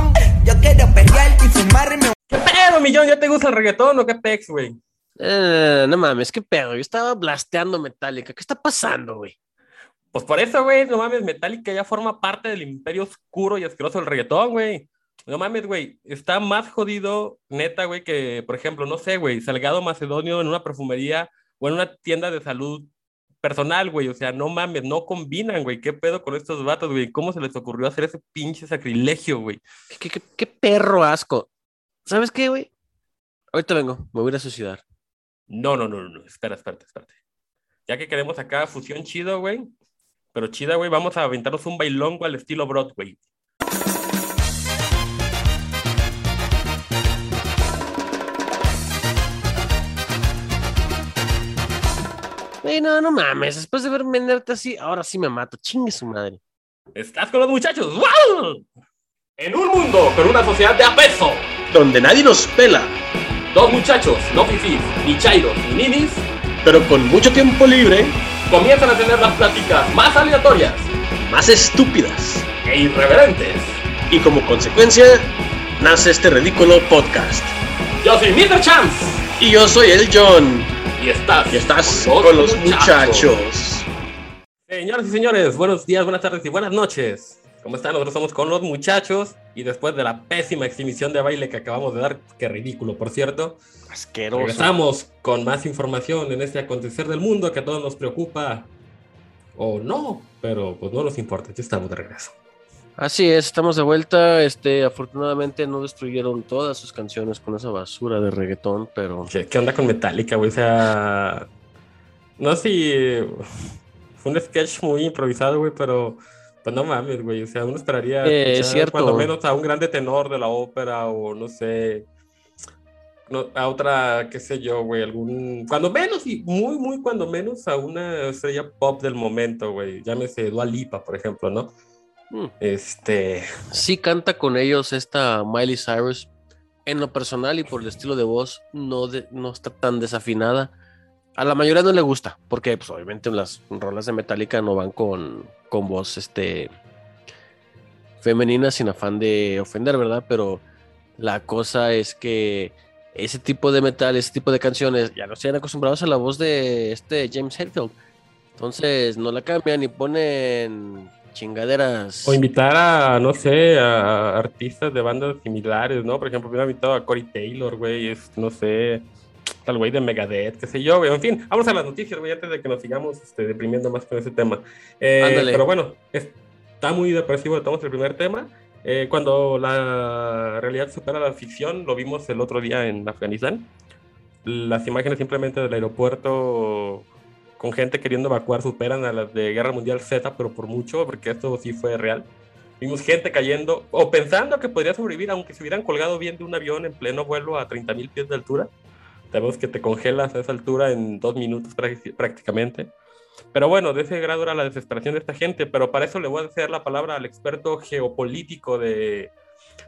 reggaetón. Yo quiero pelear y fumarme. ¿Qué pedo, millón? ¿Ya te gusta el reggaetón o qué pex, güey? Eh, no mames, qué pedo. Yo estaba blasteando Metallica. ¿Qué está pasando, güey? Pues por eso, güey, no mames, Metallica ya forma parte del imperio oscuro y asqueroso del reggaetón, güey. No mames, güey, está más jodido, neta, güey, que, por ejemplo, no sé, güey, Salgado Macedonio en una perfumería o en una tienda de salud personal, güey. O sea, no mames, no combinan, güey. ¿Qué pedo con estos vatos, güey? ¿Cómo se les ocurrió hacer ese pinche sacrilegio, güey? ¿Qué, qué, qué perro asco. ¿Sabes qué, güey? Ahorita vengo, me voy a ir a suicidar. No, no, no, no, espera, espérate, espérate. Ya que queremos acá fusión chido, güey, pero chida, güey, vamos a aventarnos un bailongo al estilo Broadway. No, no mames. Después de verme venderte así, ahora sí me mato. Chingue su madre. ¿Estás con los muchachos? ¡Wow! En un mundo con una sociedad de apeso, donde nadie nos pela, dos muchachos, no fifís, ni chairos, ni ninis, pero con mucho tiempo libre, comienzan a tener las pláticas más aleatorias, más estúpidas e irreverentes. Y como consecuencia, nace este ridículo podcast. Yo soy Mr. Chance. Y yo soy el John. Y estás, y estás con, los, muchachos. Señoras y señores, buenos días, buenas tardes y buenas noches. ¿Cómo están? Nosotros somos con los muchachos y después de la pésima exhibición de baile que acabamos de dar, que ridículo, por cierto, asqueroso. Regresamos con más información en este acontecer del mundo que a todos nos preocupa o no, pero pues no nos importa, ya estamos de regreso. Así es, estamos de vuelta. Este, afortunadamente no destruyeron todas sus canciones con esa basura de reggaetón, pero. ¿Qué, qué onda con Metallica, güey? O sea. No sé si. Fue un sketch muy improvisado, güey, pero. Pues no mames, güey. O sea, uno esperaría. Eh, es cierto. Cuando menos a un grande tenor de la ópera o no sé. No, a otra, qué sé yo, güey, algún. Cuando menos, y muy, muy cuando menos a una estrella pop del momento, güey. Llámese Dua Lipa, por ejemplo, ¿no? Hmm. Este. Sí canta con ellos esta Miley Cyrus. En lo personal y por el estilo de voz, no, de, no está tan desafinada. A la mayoría no le gusta, porque pues, obviamente las rolas de Metallica no van con, con voz este, femenina sin afán de ofender, ¿verdad? Pero la cosa es que ese tipo de metal, ese tipo de canciones, ya no están acostumbrados a la voz de este James Hetfield. Entonces no la cambian y ponen chingaderas. O invitar a, no sé, a artistas de bandas similares, ¿no? Por ejemplo, hubiera invitado a Corey Taylor, güey, no sé, tal güey de Megadeth, qué sé yo, güey. En fin, vamos a las noticias, güey, antes de que nos sigamos este, deprimiendo más con ese tema. Eh, pero bueno, está muy depresivo, tomamos el primer tema. Eh, cuando la realidad supera la ficción, lo vimos el otro día en Afganistán. Las imágenes simplemente del aeropuerto con gente queriendo evacuar superan a las de Guerra Mundial Z, pero por mucho, porque esto sí fue real. Vimos gente cayendo o pensando que podría sobrevivir, aunque se hubieran colgado bien de un avión en pleno vuelo a 30.000 pies de altura. Sabemos que te congelas a esa altura en dos minutos prácticamente. Pero bueno, de ese grado era la desesperación de esta gente, pero para eso le voy a hacer la palabra al experto geopolítico de,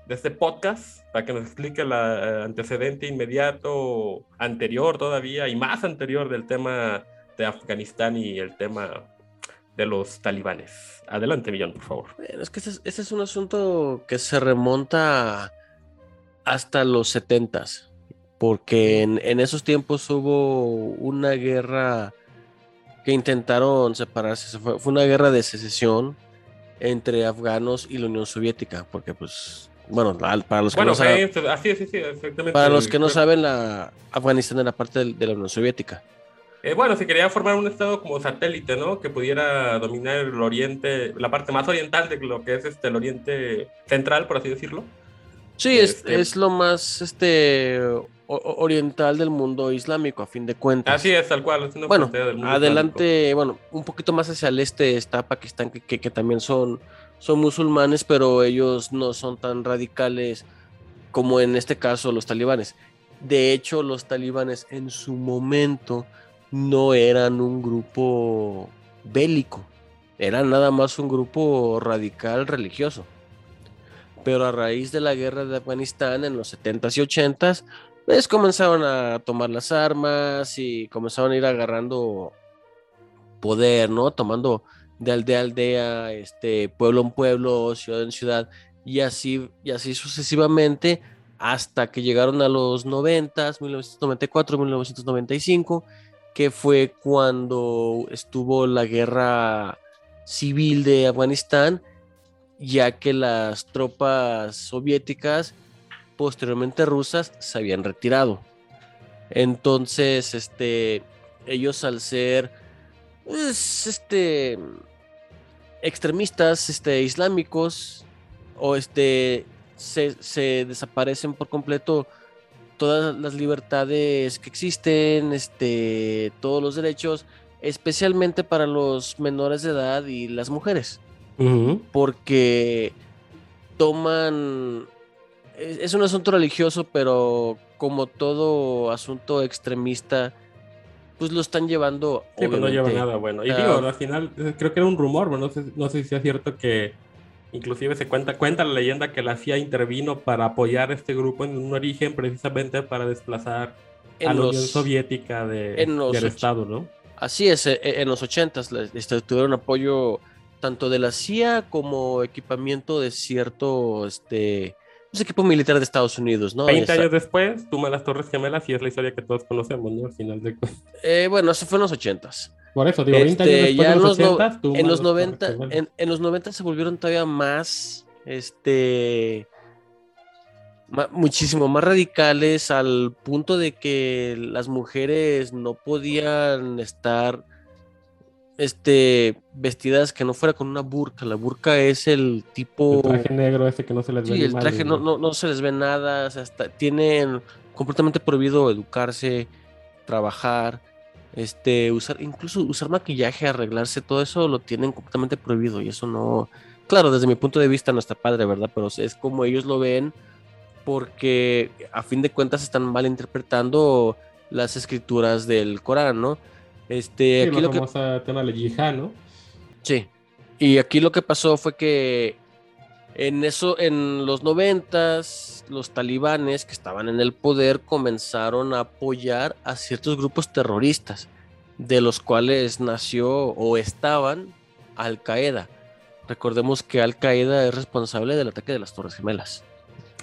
de este podcast, para que nos explique el antecedente inmediato, anterior todavía y más anterior del tema de Afganistán y el tema de los talibanes. Adelante, Millón, por favor. Bueno, es que ese, es un asunto que se remonta hasta los setentas, porque en, en, esos tiempos hubo una guerra que intentaron separarse, fue, fue, una guerra de secesión entre afganos y la Unión Soviética, porque pues, bueno, para los que bueno, no saben, así, para los que no saben, la Afganistán era parte de, de la Unión Soviética. Eh, bueno, se quería formar un estado como satélite, ¿no? Que pudiera dominar el oriente, la parte más oriental de lo que es este, el oriente central, por así decirlo. Sí, este... es, es, lo más este, oriental del mundo islámico, a fin de cuentas. Así es, tal cual. Es una bueno, del mundo adelante, islámico. bueno, un poquito más hacia el este está Pakistán, que, que, que también son, son musulmanes, pero ellos no son tan radicales como en este caso los talibanes. De hecho, los talibanes en su momento no eran un grupo bélico, eran nada más un grupo radical religioso. Pero a raíz de la guerra de Afganistán en los 70s y 80s, pues comenzaron a tomar las armas y comenzaron a ir agarrando poder, ¿no? Tomando de aldea a aldea, este, pueblo en pueblo, ciudad en ciudad, y así, y así sucesivamente hasta que llegaron a los 90, 1994, 1995, que fue cuando estuvo la guerra civil de Afganistán, ya que las tropas soviéticas, posteriormente rusas, se habían retirado. Entonces, este, ellos al ser, pues, este, extremistas, este, islámicos, o este, se, se desaparecen por completo todas las libertades que existen, este, todos los derechos, especialmente para los menores de edad y las mujeres, porque toman, es, es un asunto religioso, pero como todo asunto extremista, pues lo están llevando. Sí, pero no lleva nada bueno. Y digo, al final, eh, creo que era un rumor, pero no sé, no sé si es cierto que inclusive se cuenta, cuenta la leyenda que la CIA intervino para apoyar a este grupo en un origen precisamente para desplazar en a la Unión Soviética de, en los del Estado, ¿no? Así es, eh, en los ochentas les- este, tuvieron apoyo tanto de la CIA como equipamiento de cierto este, pues, equipo militar de Estados Unidos, ¿no? 20 Esa- años después, tuma las Torres Gemelas y es la historia que todos conocemos, ¿no? Al final de cuentas. eh, bueno, eso fue en los ochentas. Por eso, digo, 20 años Este, después ya de en los los, no- 80, tumba en los las Torres 90, Gemelas. en, en los 90 se volvieron todavía más, este, ma- muchísimo más radicales al punto de que las mujeres no podían estar, este, vestidas que no fuera con una burka. La burka es el tipo, El traje negro ese que no se les ve sí, el traje no, no, no se les ve nada, o sea, hasta tienen completamente prohibido educarse, trabajar, este, usar, incluso usar maquillaje, arreglarse, todo eso lo tienen completamente prohibido y eso no, claro, desde mi punto de vista no está padre, ¿verdad? Pero es como ellos lo ven porque a fin de cuentas están malinterpretando las escrituras del Corán, ¿no? Este, Sí, aquí la lo que famosa tema de yihad, ¿no? Sí. Y aquí lo que pasó fue que en eso, en los noventas, los talibanes que estaban en el poder comenzaron a apoyar a ciertos grupos terroristas, de los cuales nació o estaban Al Qaeda. Recordemos que Al Qaeda es responsable del ataque de las Torres Gemelas.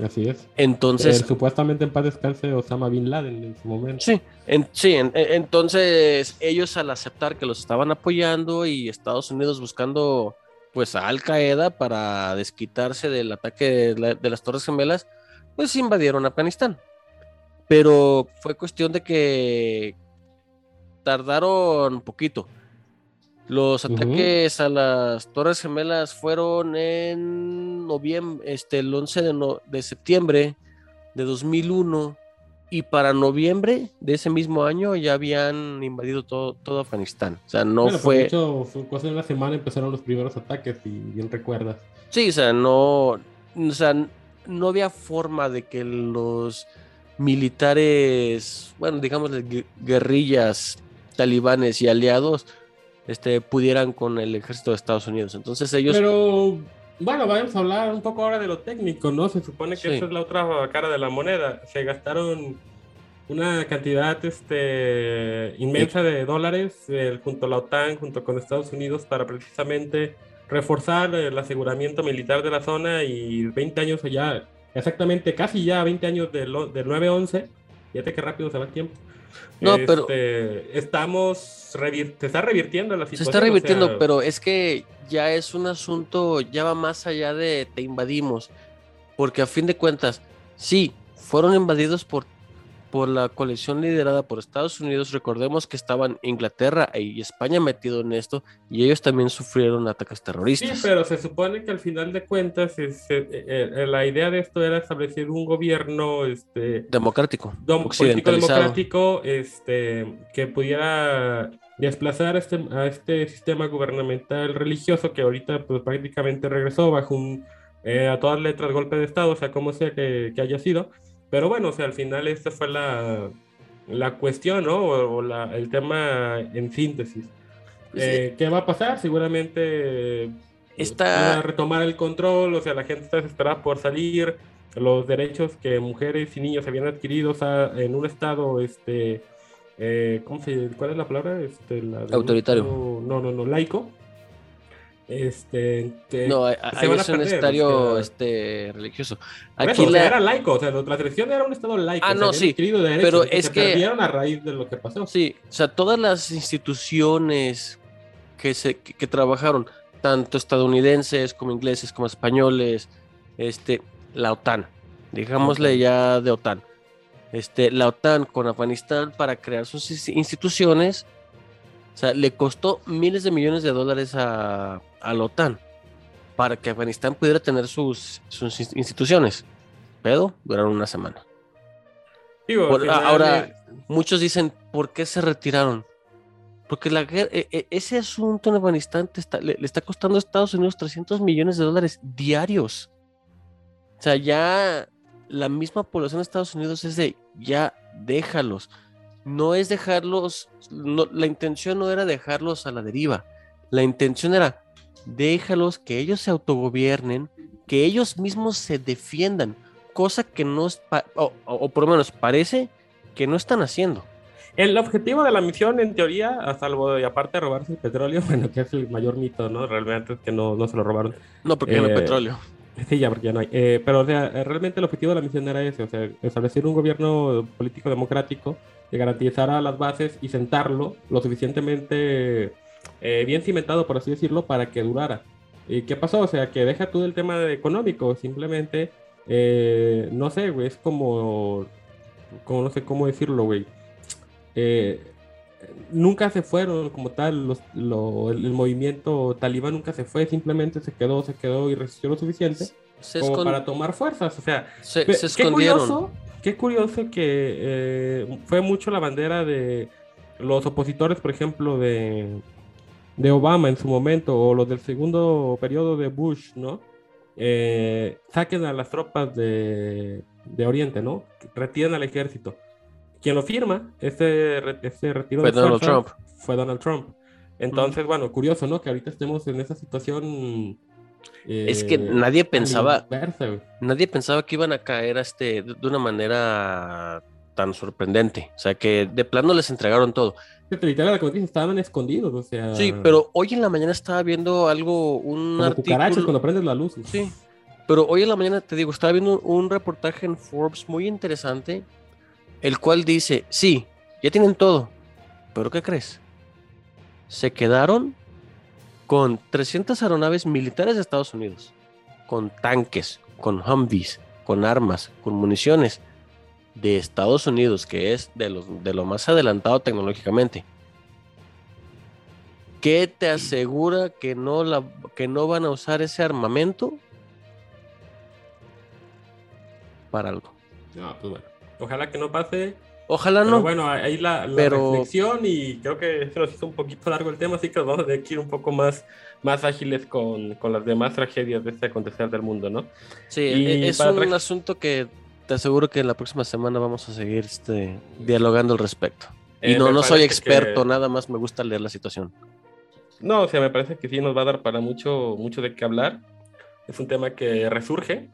Así es. Entonces, Eh, supuestamente en paz descanse Osama Bin Laden en su momento. Sí, en- sí, en- en- entonces ellos al aceptar que los estaban apoyando y Estados Unidos buscando pues a Al Qaeda para desquitarse del ataque de, la- de las Torres Gemelas, pues invadieron Afganistán. Pero fue cuestión de que tardaron poquito. Los ataques a las Torres Gemelas fueron en noviembre, este, el 11 de, no- de septiembre de 2001 y para noviembre de ese mismo año ya habían invadido todo, todo Afganistán. O sea, no Bueno, pues, fue... de hecho, de una semana empezaron los primeros ataques, y bien recuerdas. Sí, o sea, no, o sea, no había forma de que los militares, bueno, digamos, gu- guerrillas talibanes y aliados, este, pudieran con el ejército de Estados Unidos. Entonces ellos, Pero, bueno, vamos a hablar un poco ahora de lo técnico, ¿no? Se supone que Sí. esa es la otra cara de la moneda. Se gastaron una cantidad este, inmensa de dólares eh, junto a la OTAN, junto con Estados Unidos, para precisamente reforzar el aseguramiento militar de la zona y 20 años allá, exactamente casi ya 20 años del, del 9-11, fíjate qué rápido se va el tiempo. No, pero- Este, estamos, revir- se está revirtiendo la se situación. está o revirtiendo, sea, pero es que ya es un asunto, ya va más allá de te invadimos, porque a fin de cuentas, sí, fueron invadidos por, por la coalición liderada por Estados Unidos. Recordemos que estaban Inglaterra y España metido en esto y ellos también sufrieron ataques Sí, terroristas. pero se supone que al final de cuentas es, eh, eh, la idea de esto era establecer un gobierno este, Democrático, dom- democrático este, que pudiera desplazar a este, a este sistema gubernamental religioso que ahorita pues, prácticamente regresó bajo un, eh, a todas letras golpe de Estado, o sea, como sea que, que haya sido. Pero bueno, o sea, al final esta fue la, la cuestión, ¿no? O, o la- el tema en síntesis. Pues, Eh, ¿Qué va a pasar? Seguramente eh, Está- van a retomar el control, o sea, la gente está desesperada por salir, los derechos que mujeres y niños habían adquirido o sea, en un estado, este, eh, ¿cómo se ¿Cuál es la palabra? Este, la un Autoritario. estado- no, no, no, laico. Este, No, ahí se ahí van a es un estadio o sea, este, religioso. Aquí eso, o sea, la- era laico, o sea, la selección era un estado laico. Ah, o sea, no, sí, adquirido derechos pero que es se que- perdieron a raíz de lo que pasó. Sí, o sea, todas las instituciones que, se, que, que trabajaron, tanto estadounidenses como ingleses como españoles, este, la OTAN, digámosle ya de OTAN, este, la OTAN con Afganistán para crear sus ins- instituciones, sea, le costó miles de millones de dólares a, a la OTAN para que Afganistán pudiera tener sus, sus ins- instituciones, pero duraron una semana. Digo, Por- ahora, muchos dicen, ¿por qué se retiraron? Porque la guer- e- e- ese asunto en Afganistán está- le, le está costando a Estados Unidos 300 millones de dólares diarios. O sea, ya la misma población de Estados Unidos es de, ya déjalos. No es dejarlos, no- la intención no era dejarlos a la deriva. La intención era, déjalos que ellos se autogobiernen, que ellos mismos se defiendan, cosa que no es, pa- o, o- por lo menos parece que no están haciendo. El objetivo de la misión, en teoría, a salvo y aparte de robarse el petróleo, bueno, que es el mayor mito, ¿no? Realmente es que no, no se lo robaron. No, porque no hay Eh, petróleo. Sí, ya, no hay. Eh, pero, o sea, realmente el objetivo de la misión era ese, o sea, establecer un gobierno político democrático que garantizara las bases y sentarlo lo suficientemente eh, bien cimentado, por así decirlo, para que durara. ¿Y qué pasó? O sea, que deja tú el tema económico, simplemente, eh, no sé, güey, es como, como, no sé cómo decirlo, güey. Eh, nunca se fueron como tal, los, lo- el, el movimiento talibán nunca se fue, simplemente se quedó, se quedó y resistió lo suficiente Se, como para tomar fuerzas. O sea, se- se qué escondieron. curioso, qué curioso que eh, fue mucho la bandera de los opositores, por ejemplo, de, de Obama en su momento, o los del segundo periodo de Bush, ¿no? Eh, saquen a las tropas de, de Oriente, ¿no? Retiren al ejército. Quien lo firma, ese, re- ese retiro Fue de Donald Trump. fue Donald Trump. Entonces, bueno, curioso, ¿no? Que ahorita estemos en esa situación. Es que eh, nadie pensaba, inversa, nadie pensaba que iban a caer este, de una manera tan sorprendente. O sea, que de plano les entregaron todo. Que literal, como dices, estaban escondidos, o sea. Sí, pero hoy en la mañana estaba viendo algo, un Como cucarachas artículo. cuando prendes la luz. Sí, pero hoy en la mañana te digo, estaba viendo un, un reportaje en Forbes muy interesante, el cual dice, sí, ya tienen todo, pero ¿qué crees? Se quedaron con 300 aeronaves militares de Estados Unidos, con tanques, con Humvees, con armas, con municiones de Estados Unidos, que es de, de lo más adelantado tecnológicamente. ¿Qué te asegura que no, la, que no van a usar ese armamento para algo? No, pues bueno. Ojalá que no pase. Ojalá Pero no. bueno, ahí la, la pero- reflexión y creo que se nos hizo un poquito largo el tema, así que nos vamos a tener que ir un poco más, más ágiles con, con las demás tragedias de este acontecer del mundo, ¿no? sí, y e- es un asunto que te aseguro que la próxima semana vamos a seguir este, dialogando al respecto. Y Eh, no, no soy experto, que- nada más me gusta leer la situación. No, o sea, me parece que sí nos va a dar para mucho, mucho de qué hablar. Es un tema que resurge,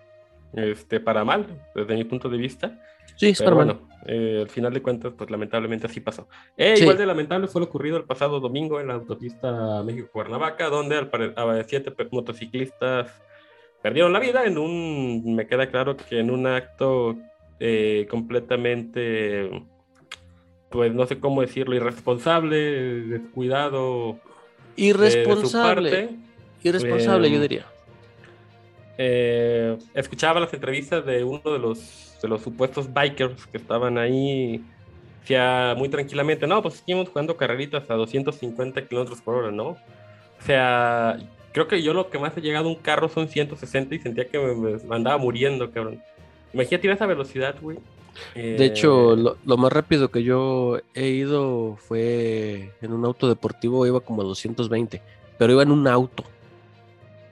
este, para mal, desde mi punto de vista. Sí, es Pero bueno, eh, al final de cuentas, pues lamentablemente así pasó. Eh, Sí. Igual de lamentable fue lo ocurrido el pasado domingo en la autopista México-Cuernavaca, donde al pare- a siete motociclistas perdieron la vida en un, me queda claro que en un acto eh, completamente, pues no sé cómo decirlo, irresponsable, descuidado de- de su Irresponsable. parte. Irresponsable, yo Em, diría. Eh, escuchaba las entrevistas de uno de los, de los supuestos bikers que estaban ahí, decía muy tranquilamente, no, pues seguimos jugando carreritas a 250 kilómetros por hora, ¿no? O sea, creo que yo lo que más he llegado a un carro son 160 y sentía que me, me andaba muriendo, cabrón. Imagínate ir a esa velocidad, güey. De hecho, Eh, lo, lo más rápido que yo he ido fue en un auto deportivo, iba como a 220, pero iba en un auto.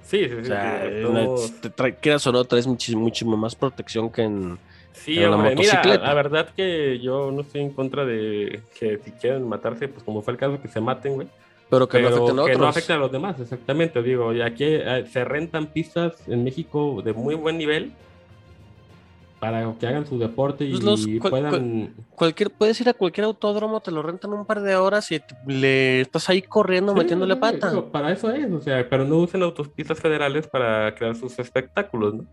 Sí, sí, sí. O sea, sí, una- te trae- quieras o no, traes muchísimo, muchísimo más protección que en... Sí, en una hombre, mira, motocicleta. la verdad que yo no estoy en contra de que si quieren matarse, pues como fue el caso, que se maten, güey. Pero que no pero afecten a que otros. no afecten a los demás, exactamente. Digo, y aquí eh, se rentan pistas en México de muy buen nivel para que hagan su deporte y Pues los- cual- puedan... Cualquier, puedes ir a cualquier autódromo, te lo rentan un par de horas y te- le estás ahí corriendo, Sí, metiéndole pata. digo, para eso es, o sea, pero no usen autopistas federales para crear sus espectáculos, ¿no?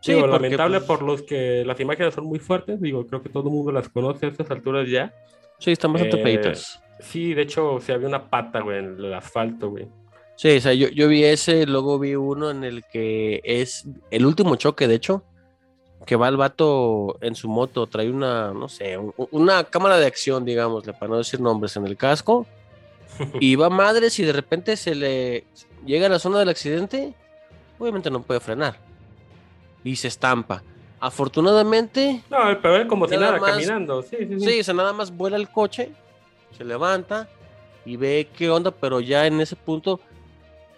Sí, Digo, porque, lamentable pues, por los que las imágenes son muy fuertes, digo, creo que todo el mundo las conoce a estas alturas ya. Sí, están bastante Eh. Sí, de hecho, se había una pata, güey, en el asfalto, güey. Sí, o sea, yo, yo vi ese, luego vi uno en el que es el último choque, de hecho, que va el vato en su moto, trae una, no sé, un- una cámara de acción, digámosle, para no decir nombres, en el casco, y va madres y de repente se le llega a la zona del accidente, obviamente no puede frenar, y se estampa. Afortunadamente, No, el peor es como si Nada más- caminando, sí, sí, sí. Sí, o sea, nada más vuela el coche, se levanta y ve qué onda, pero ya en ese punto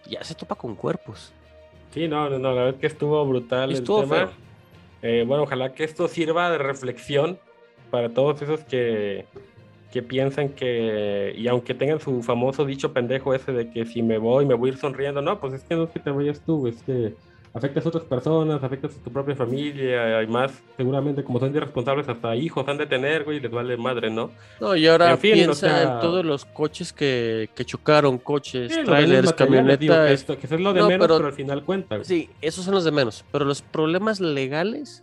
ya se topa con cuerpos. Sí, no, no, no, la verdad es que estuvo brutal Estuvo el tema. feo. Eh, bueno, ojalá que esto sirva de reflexión para todos esos que, que piensan que, y aunque tengan su famoso dicho pendejo ese de que si me voy, me voy a ir sonriendo, no, pues es que no es que te vayas tú, es que afectas a otras personas, afectas a tu propia familia, y más, seguramente como son irresponsables, hasta hijos han de tener, güey, les vale madre, ¿no? No, y ahora En fin, o piensa sea- en todos los coches que, que chocaron, coches, Sí, trailers, camionetas. esto- que eso es lo de No, menos, pero- pero, al final cuenta. güey. Sí, esos son los de menos, pero los problemas legales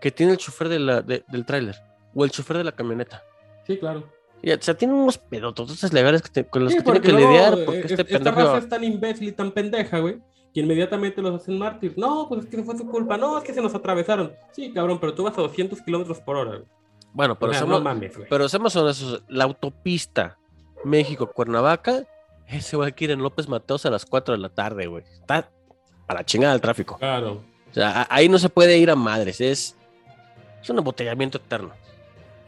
que tiene el chofer de la, de- del tráiler o el chofer de la camioneta. Sí, claro. Y, o sea, tienen unos pedototes legales que te- con los Sí, que tienen que luego, lidiar eh, porque es- este esta pendejo... raza es tan imbécil y tan pendeja, güey, que inmediatamente los hacen mártires. No, pues es que no fue su culpa. No, es que se nos atravesaron. Sí, cabrón, pero tú vas a 200 kilómetros por hora. güey. Bueno, pero o sea, somos, no mames. Pero seamos honestos, la autopista México-Cuernavaca, ese va a ir en López Mateos a las 4 de la tarde, güey. Está para chingada el tráfico. Claro. O sea, a- ahí no se puede ir a madres, es, es un embotellamiento eterno.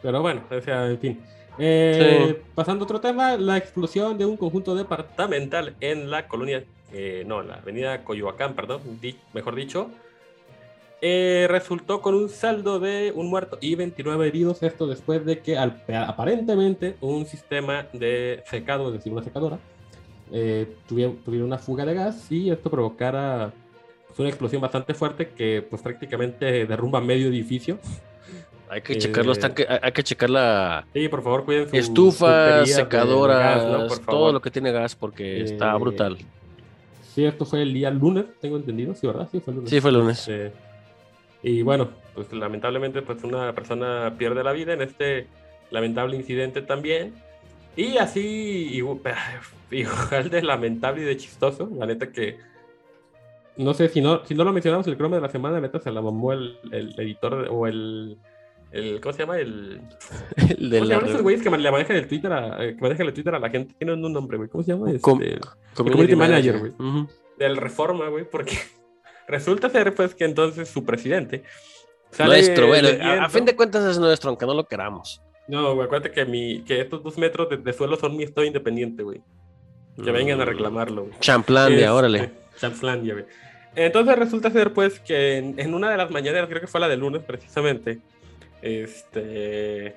Pero bueno, o sea, en fin. Eh, Sí. Pasando a otro tema, la explosión de un conjunto departamental en la colonia, eh, no, la avenida Coyoacán, perdón, di- mejor dicho, eh, resultó con un saldo de un muerto y 29 heridos. Esto después de que al- aparentemente un sistema de secado, es decir, una secadora, eh, tuviera, tuviera una fuga de gas y esto provocara pues, una explosión bastante fuerte que pues prácticamente derrumba medio edificio. Hay que Eh, checar los tanques, hay, que checar la Sí, por favor, cuiden su estufas, tuberías de- de secadoras, gas, ¿no? Por todo lo que tiene gas porque está brutal. Sí, esto fue el día lunes, tengo entendido, sí, ¿verdad? Sí, fue el lunes. Sí, fue el lunes. Este, y bueno, pues lamentablemente pues una persona pierde la vida en este lamentable incidente también. Y así, igu- igual de lamentable y de chistoso, la neta que... No sé, si no, si no lo mencionamos el croma de la semana, la neta se la mamó el, el editor o el, el... ¿Cómo se llama? El... El de ¿Cómo se la llaman esos güeyes que le manejan el Twitter a, eh, que manejan el Twitter a la gente? Tienen un nombre, güey. ¿Cómo se llama? Com- Este, community, community manager, güey. Del Reforma, güey, porque resulta ser pues que entonces su presidente Nuestro, bueno, a, fin de cuentas es nuestro, aunque no lo queramos. No, güey, acuérdate que, mi, que estos dos metros de, de suelo son mi estado independiente, güey. Que vengan a Mm. reclamarlo, güey. Champlandia, Este, órale. Champlandia, güey. Entonces resulta ser pues que en, en una de las mañaneras, creo que fue la del lunes precisamente, este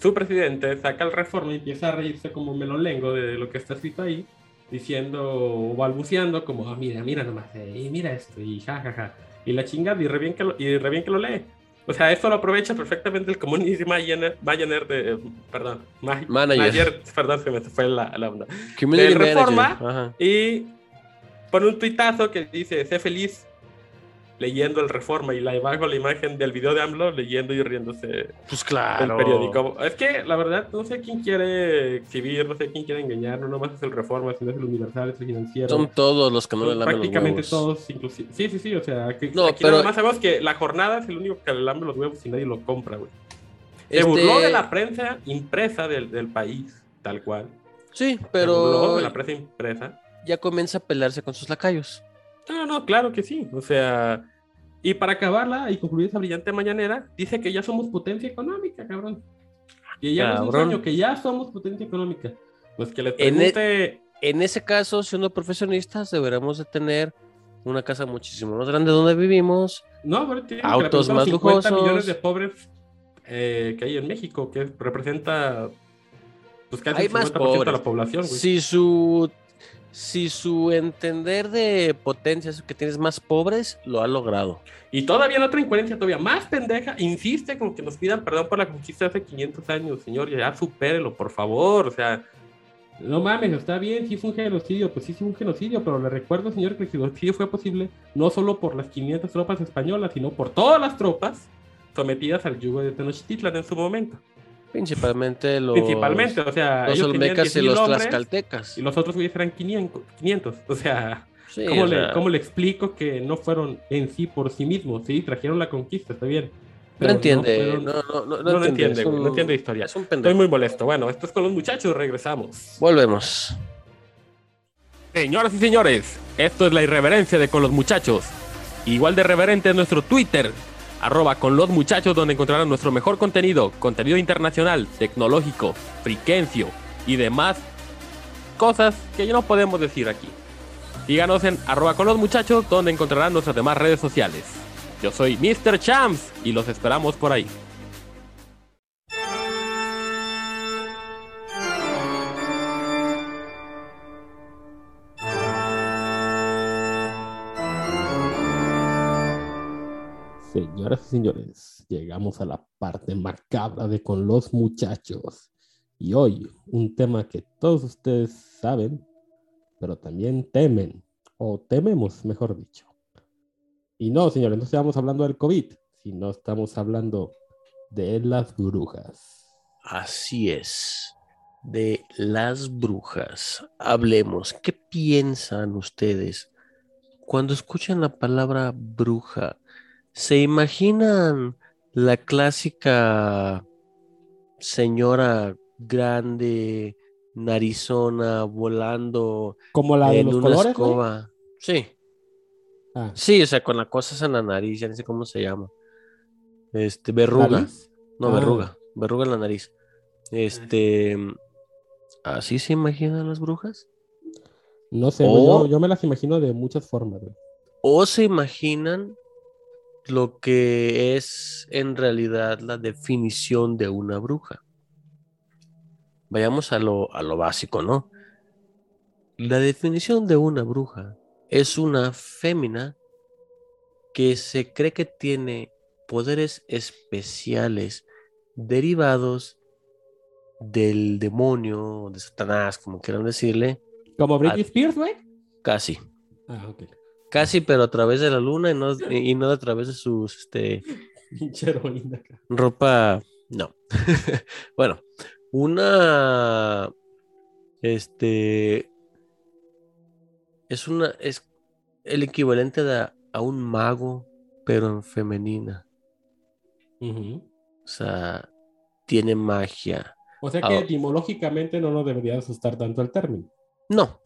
su presidente saca el reforma y empieza a reírse como melolengo de lo que está escrito ahí, diciendo o balbuceando como, "Ah, mira, mira nomás, eh, mira esto, y jajaja, y la chingada, y re bien que lo, y re bien que lo lee. O sea, eso lo aprovecha perfectamente el community manager, manager de, eh, perdón, ma- Manager. perdón, se me fue la, la onda. Community manager, Reforma. ajá. Y pone un tuitazo que dice, sé feliz leyendo el Reforma y la bajo la imagen del video de AMLO leyendo y riéndose Pues claro. del periódico. Es que la verdad no sé quién quiere exhibir, no sé quién quiere engañar, no nomás es el Reforma, sino es el Universal, es el Financiero. Son todos los que no le lamen los prácticamente huevos. todos, inclusive. Sí, sí, sí, o sea, que, No, aquí pero- nada más sabemos que la jornada es el único que le lame los huevos y nadie lo compra, güey. Se Este, burló de la prensa impresa del, del país, tal cual. Sí, Se burló pero de la prensa impresa. ya comienza a pelearse con sus lacayos. No, no, claro que sí. O sea, y para acabarla y concluir esa brillante mañanera, dice que ya somos potencia económica, cabrón. Que ya no es un sueño, que ya somos potencia económica. Pues que le En e- pregunte. En ese caso, siendo profesionistas, deberemos de tener una casa muchísimo más grande donde vivimos. No, pero tiene autos más 50 millones lujosos. de pobres eh, que hay en México, que representa pues casi Hay el más 50% de pobres. la población, güey. Si su si su entender de potencia es que tienes más pobres, lo ha logrado. Y todavía la otra incoherencia todavía más pendeja, insiste con que nos pidan perdón por la conquista de hace 500 años, señor, ya supérelo, por favor, o sea, no mames, está bien, sí fue un genocidio, pues sí fue un genocidio, pero le recuerdo, señor, que el genocidio fue posible no solo por las 500 tropas españolas, sino por todas las tropas sometidas al yugo de Tenochtitlan en su momento. Principalmente los, Principalmente, o sea, los olmecas y 10,000 los tlaxcaltecas. Y los otros güeyes eran 500, 500, o sea... Sí, ¿Cómo, o le, sea, cómo le explico que no fueron en sí por sí mismos? Sí, trajeron la conquista, está bien. no entiende, no, no, no, no no lo entiende, un- no entiende historia. Es un Estoy muy molesto. Bueno, esto es con los muchachos, regresamos. Volvemos. Señoras y señores, esto es la irreverencia de con los muchachos. Igual de reverente es nuestro Twitter, arroba con los muchachos, donde encontrarán nuestro mejor contenido, contenido internacional, tecnológico, friquencio y demás cosas que no podemos decir aquí. Síganos en arroba con los muchachos, donde encontrarán nuestras demás redes sociales. Yo soy Mr. Champs y los esperamos por ahí. Señoras y señores, llegamos a la parte macabra de con los muchachos. Y hoy, un tema que todos ustedes saben, pero también temen, o tememos, mejor dicho. Y no, señores, no estamos hablando del COVID, sino estamos hablando de las brujas. Así es. De las brujas. Hablemos. ¿Qué piensan ustedes cuando escuchan la palabra bruja? ¿Se imaginan la clásica señora grande, narizona, volando Como la de en los una colores. escoba? Sí, Ah, sí, o sea, con la cosa esa en la nariz, ya no sé cómo se llama. Este, verruga. ¿nariz? No, Ah. verruga. Verruga en la nariz. Este. ¿Así se imaginan las brujas? No sé, O- yo, yo me las imagino de muchas formas. güey. ¿O se imaginan lo que es en realidad la definición de una bruja? Vayamos a lo, a lo básico, ¿no? La definición de una bruja es una fémina que se cree que tiene poderes especiales derivados del demonio, de Satanás, como quieran decirle, Como Britney. Spears, güey. casi. Ah, ok. Casi, pero a través de la luna y no, y no a través de sus este, ropa. No. bueno, una. Este. Es una. Es el equivalente de- a un mago, pero en femenina. O sea, tiene magia. O sea que Ah. etimológicamente no nos debería asustar tanto el término. No.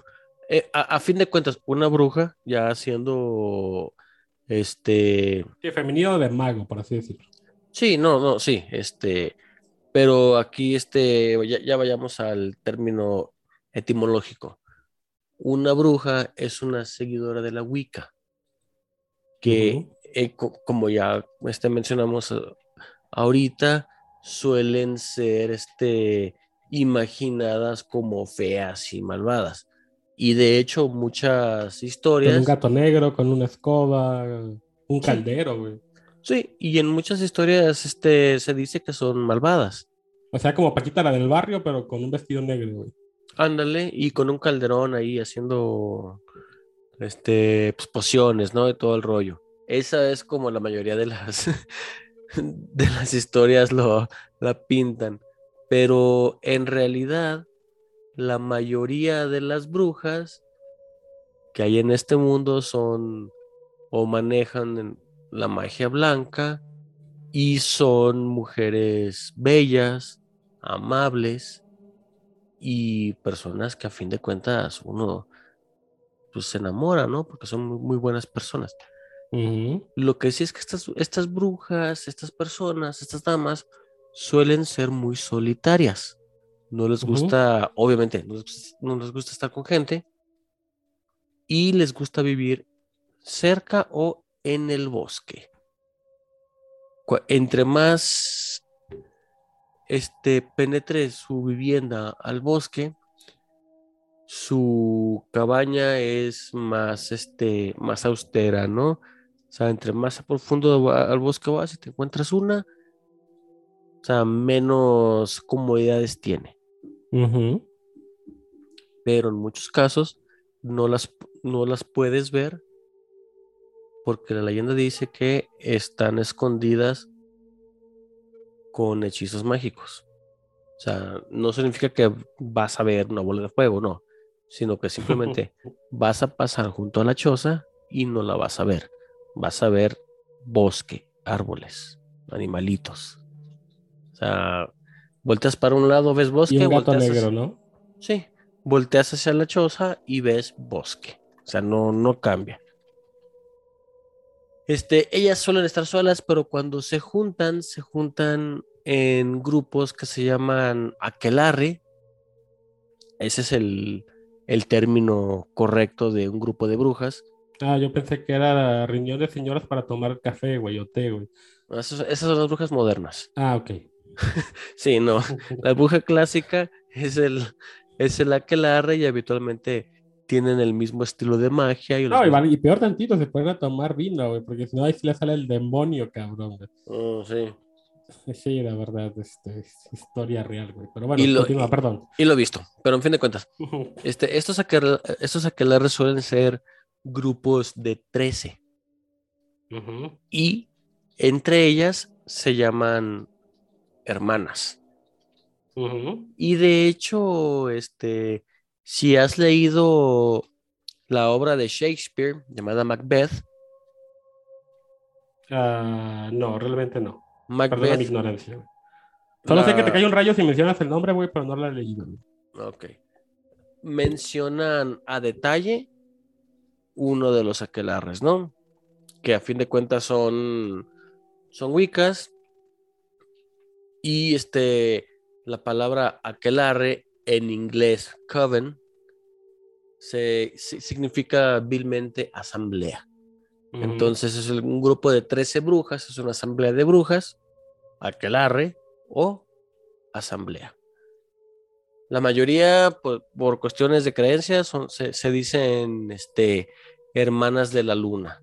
Eh, a, a fin de cuentas, una bruja, ya siendo. Este. Sí, femenino de mago, por así decirlo. Sí, no, no, sí, este, pero aquí este, ya, ya vayamos al término etimológico. Una bruja es una seguidora de la Wicca, que eh, co- como ya este, mencionamos eh, ahorita, suelen ser este, imaginadas como feas y malvadas. Y de hecho muchas Con historias... un gato negro, con una escoba, un caldero, güey. Sí, y en muchas historias este, se dice que son malvadas. O sea, como Paquita la del barrio, pero con un vestido negro, güey. Ándale, y con un calderón ahí haciendo este pues, pociones, ¿no? De todo el rollo. Esa es como la mayoría de las de las historias lo la pintan. Pero en realidad, la mayoría de las brujas que hay en este mundo son o manejan la magia blanca y son mujeres bellas, amables y personas que a fin de cuentas uno pues se enamora, ¿no? Porque son muy, muy buenas personas. Lo que sí es que estas, estas brujas, estas personas, estas damas suelen ser muy solitarias. No les gusta, obviamente, no les, no les gusta estar con gente y les gusta vivir cerca o en el bosque. Entre más este, penetre su vivienda al bosque, su cabaña es más, este, más austera, ¿no? O sea, entre más a profundo al bosque vas y te encuentras una, o sea, menos comodidades tiene. Pero en muchos casos no las, no las puedes ver porque la leyenda dice que están escondidas con hechizos mágicos. O sea, no significa que vas a ver una bola de fuego, no, sino que simplemente vas a pasar junto a la choza y no la vas a ver. Vas a ver bosque, árboles, animalitos. O sea, volteas para un lado, ves bosque, Y un gato volteas negro, hacia- ¿no? Sí, volteas hacia la choza y ves bosque. O sea, no, no cambia. Este, ellas suelen estar solas, pero cuando se juntan, se juntan en grupos que se llaman aquelarre. Ese es el, el término correcto de un grupo de brujas. Ah, yo pensé que era riñón de señoras para tomar café, güey, o té, güey. Esas, esas son las brujas modernas. Ah, ok. Sí, no. La bruja clásica es el, es el aquelarre y habitualmente tienen el mismo estilo de magia. Y No, y, vale- y peor tantito, se pueden a tomar vino, güey, porque si no ahí sí le sale el demonio, cabrón, güey. Oh, sí. Sí, la verdad, este, es historia real, güey. Pero bueno, Y lo- continúa, y- perdón. Y lo he visto, pero en fin de cuentas, este, estos, aquel- estos aquelarres suelen ser grupos de 13 Ujú. y entre ellas se llaman hermanas. Y de hecho, este, si has leído la obra de Shakespeare llamada Macbeth, Ah, no, realmente no. Perdona mi Macbeth, ignorancia. Solo sé que te la- cae un rayo si mencionas el nombre, güey, pero no la he leído. Ok. Mencionan a detalle uno de los aquelarres, ¿no? Que a fin de cuentas son, son Wiccas. Y este, la palabra aquelarre en inglés, coven, se, si- significa vilmente asamblea. Ujú. Entonces es un grupo de 13 brujas, es una asamblea de brujas, aquelarre o asamblea. La mayoría, por, por cuestiones de creencias, son, se, se dicen este, hermanas de la luna.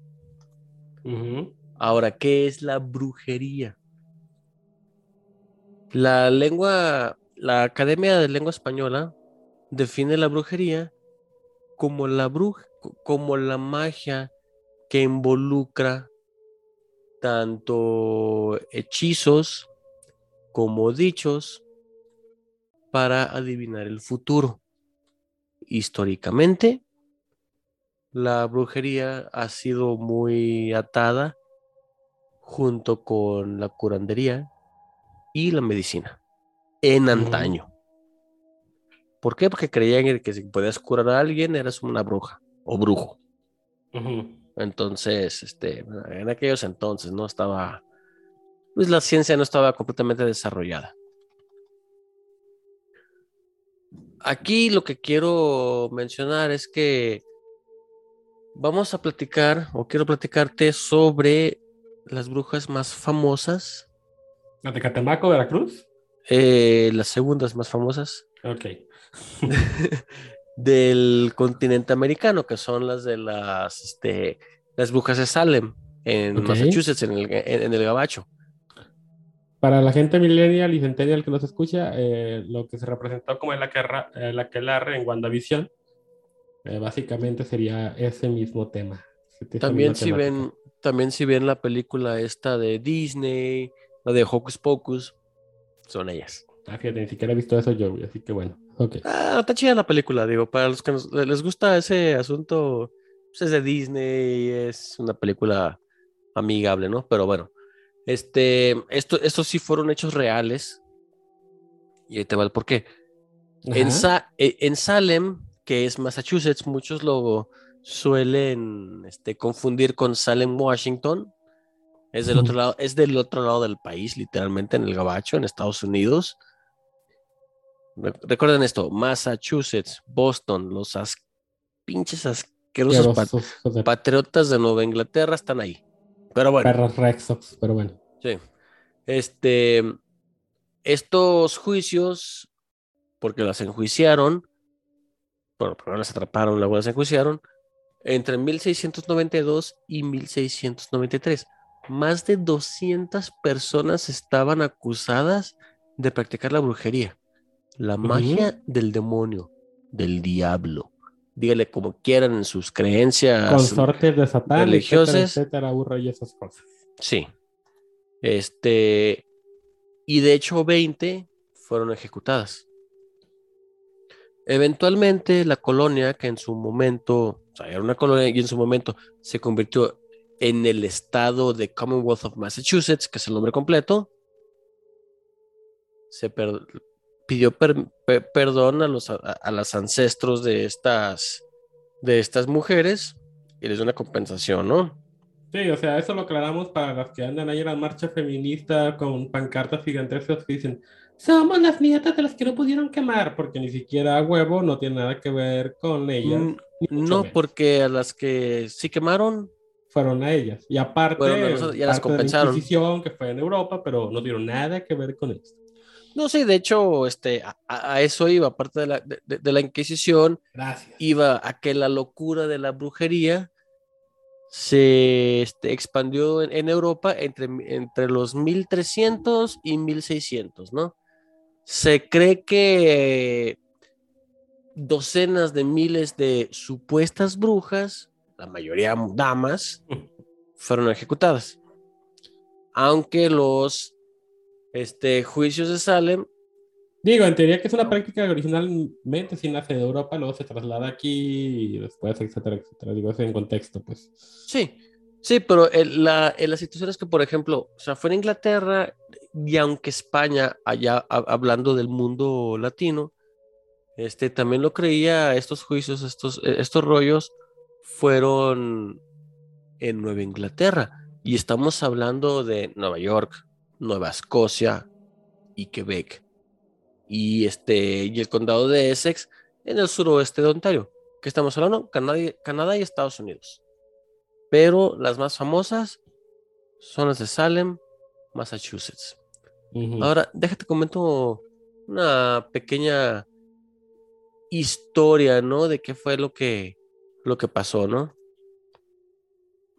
Ahora, ¿qué es la brujería? La lengua, la Academia de Lengua Española define la brujería como la como la magia que involucra tanto hechizos como dichos para adivinar el futuro. Históricamente, la brujería ha sido muy atada junto con la curandería y la medicina en antaño. ¿Por qué? Porque creían que si podías curar a alguien eras una bruja o brujo. Entonces, este, en aquellos entonces no estaba, pues la ciencia no estaba completamente desarrollada. Aquí lo que quiero mencionar es que vamos a platicar, o quiero platicarte sobre las brujas más famosas, ¿La de Catemaco, Veracruz? eh, las segundas más famosas Ok. del continente americano, que son las de las, este, las brujas de Salem, en. Massachusetts, en el, en- en el Gabacho. Para la gente millennial y centennial que nos escucha, eh, lo que se representó como el, aquelarre en WandaVision, eh, básicamente sería ese mismo tema. También si temática. ven, también si ven la película esta de Disney, la de Hocus Pocus, son ellas. Ah, fíjate, ni siquiera he visto eso yo, güey, así que bueno. Ok. Ah, está chida la película, digo, para los que nos- les gusta ese asunto, pues es de Disney, es una película amigable, ¿no? Pero bueno, este, esto, estos sí fueron hechos reales. Y ahí te va el por qué. En. Sa- eh, en Salem, que es Massachusetts, muchos lo suelen este, confundir con Salem, Washington. Es del, otro lado, es del otro lado del país, literalmente en el Gabacho, en Estados Unidos. Re- Recuerden esto: Massachusetts, Boston, los as- pinches asquerosos pa- Asquerosos, hijos de patriotas de Nueva Inglaterra están ahí. Pero bueno. perros pero bueno. Sí. Este, estos juicios, porque las enjuiciaron, bueno, primero las atraparon, luego las enjuiciaron, entre 1692 y 1693. Más de 200 personas estaban acusadas de practicar la brujería, la magia del demonio, del diablo. Dígale como quieran en sus creencias. Consortes de Satán, religiosas. etcétera, etcétera, burro y esas cosas. Sí. Este. Y de hecho, 20 fueron ejecutadas. Eventualmente, la colonia, que en su momento, o sea, era una colonia y en su momento se convirtió en el estado de Commonwealth of Massachusetts, que es el nombre completo, se per- pidió per- pe- perdón a los, a, a los ancestros de estas, de estas mujeres y les dio una compensación, ¿no? Sí, o sea, eso lo aclaramos para las que andan ahí en la marcha feminista con pancartas gigantescas que dicen, somos las nietas de las que no pudieron quemar, porque ni siquiera a huevo no tiene nada que ver con ellas. Mm, No, menos. porque a las que sí quemaron, fueron a ellas. Y aparte, ya las parte de la compensaron. Que fue en Europa, pero no tuvieron nada que ver con esto. no, sí, de hecho, este, a, eso iba, aparte de la, de- de- de la Inquisición, Gracias. iba a que la locura de la brujería se este, expandió en, en Europa entre, entre los 1300 y 1600, ¿no? Se cree que docenas de miles de supuestas brujas, la mayoría damas, fueron ejecutadas. Aunque los este, juicios de Salem Digo, en teoría que es una práctica que originalmente sí nace de Europa, luego se traslada aquí y después, etcétera, etcétera. Digo, eso en contexto, pues. Sí, sí, pero el- la, en la situación es que, por ejemplo, o sea, fue en Inglaterra y aunque España, allá ha- hablando del mundo latino, este, también lo creía, estos juicios, estos, eh, estos rollos fueron en Nueva Inglaterra y estamos hablando de Nueva York, Nueva Escocia y Quebec y este y el condado de Essex en el suroeste de Ontario. ¿Qué estamos hablando? Canadá y- Canadá y Estados Unidos pero las más famosas son las de Salem, Massachusetts. Ahora, déjate comento una pequeña historia, ¿no? De qué fue lo que, lo que pasó, ¿no?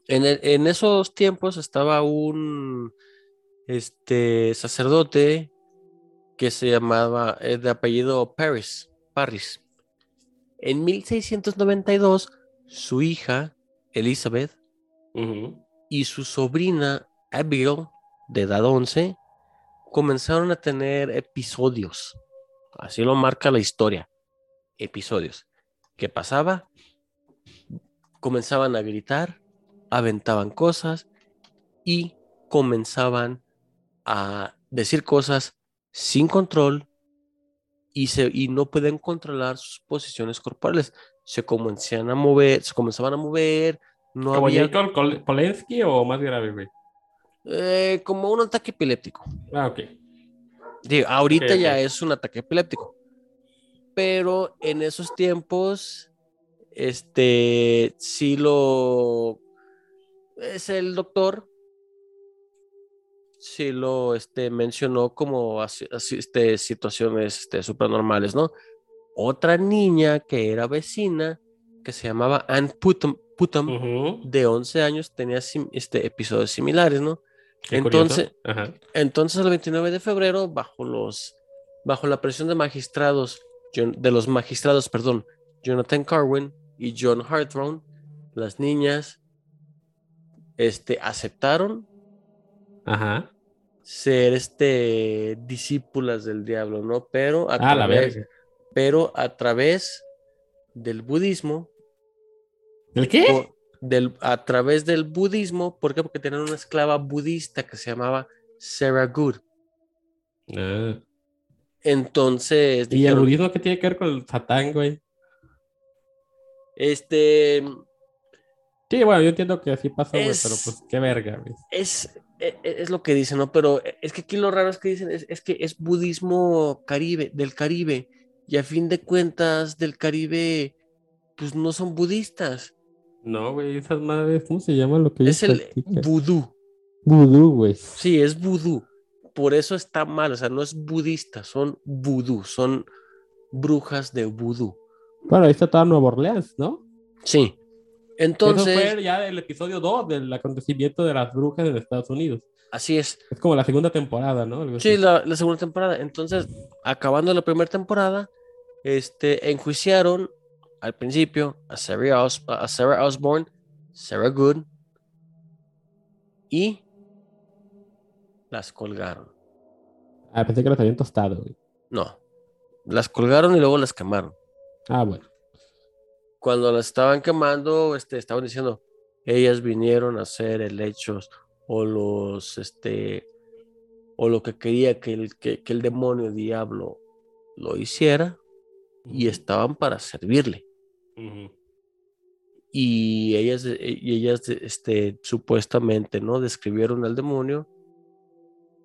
En, el- en esos tiempos estaba un este, sacerdote que se llamaba eh, de apellido Paris, Parris. En 1692, su hija, Elizabeth, y su sobrina Abigail, de edad 11, comenzaron a tener episodios. Así lo marca la historia. Episodios. ¿Qué pasaba? Comenzaban a gritar, aventaban cosas y comenzaban a decir cosas sin control y, se, y no pueden controlar sus posiciones corporales. Se comenzaban a mover, se comenzaban a mover, no ¿Como había Kol- Polensky o más grave, güey? eh, como un ataque epiléptico. Ah, ok. Digo, ahorita Ok, ok. ya es un ataque epiléptico. Pero en esos tiempos, este, sí lo, es el doctor, sí lo, este, mencionó como así- así, este, situaciones, este, supernormales, ¿no? Otra niña que era vecina, que se llamaba Ann Putum, Putum, de 11 años, tenía sim- este, episodios similares, ¿no? Qué. Entonces, entonces, el 29 de febrero, bajo los, bajo la presión de magistrados, de los magistrados, perdón, Jonathan Carwin y John Harthrone, las niñas, este, aceptaron Ajá. ser, este, discípulas del diablo, ¿no? Pero a Ah, través, pero a través del budismo, ¿El qué? del, a través del budismo, ¿por qué? Porque tenían una esclava budista que se llamaba Sarah Good. Ah. Entonces, ¿Y el dijeron, budismo qué tiene que ver con el satán, güey? Este, Sí, bueno, yo entiendo que así pasó, güey, pero pues qué verga, güey. es, e- e- es lo que dicen, ¿no? Pero es que aquí lo raro es que dicen, es, es que es budismo caribe, del Caribe, y a fin de cuentas del Caribe, pues no son budistas, No, güey, esas madres, ¿cómo se llama lo que es el practican? vudú, Vudú, güey. sí, es vudú, por eso está mal, o sea, no es budista, son vudú, son brujas de vudú, Bueno, ahí está toda Nueva Orleans, ¿no? Sí. Entonces, Eso fue ya el episodio 2 del acontecimiento de las brujas en Estados Unidos. así es. Es como la segunda temporada, ¿no? Sí, la, la segunda temporada. Entonces, acabando la primera temporada, este, enjuiciaron al principio a Sarah, Os- a Sarah Osborne, Sarah Good, y las colgaron. Ah, pensé que las habían tostado, güey. No, las colgaron y luego las quemaron. Ah, bueno. Cuando las estaban quemando, este, estaban diciendo, ellas vinieron a hacer helechos o los, este, o lo que quería que el, que, que el demonio diablo lo hiciera y estaban para servirle. Y ellas, eh, y ellas este, supuestamente, ¿no? Describieron al demonio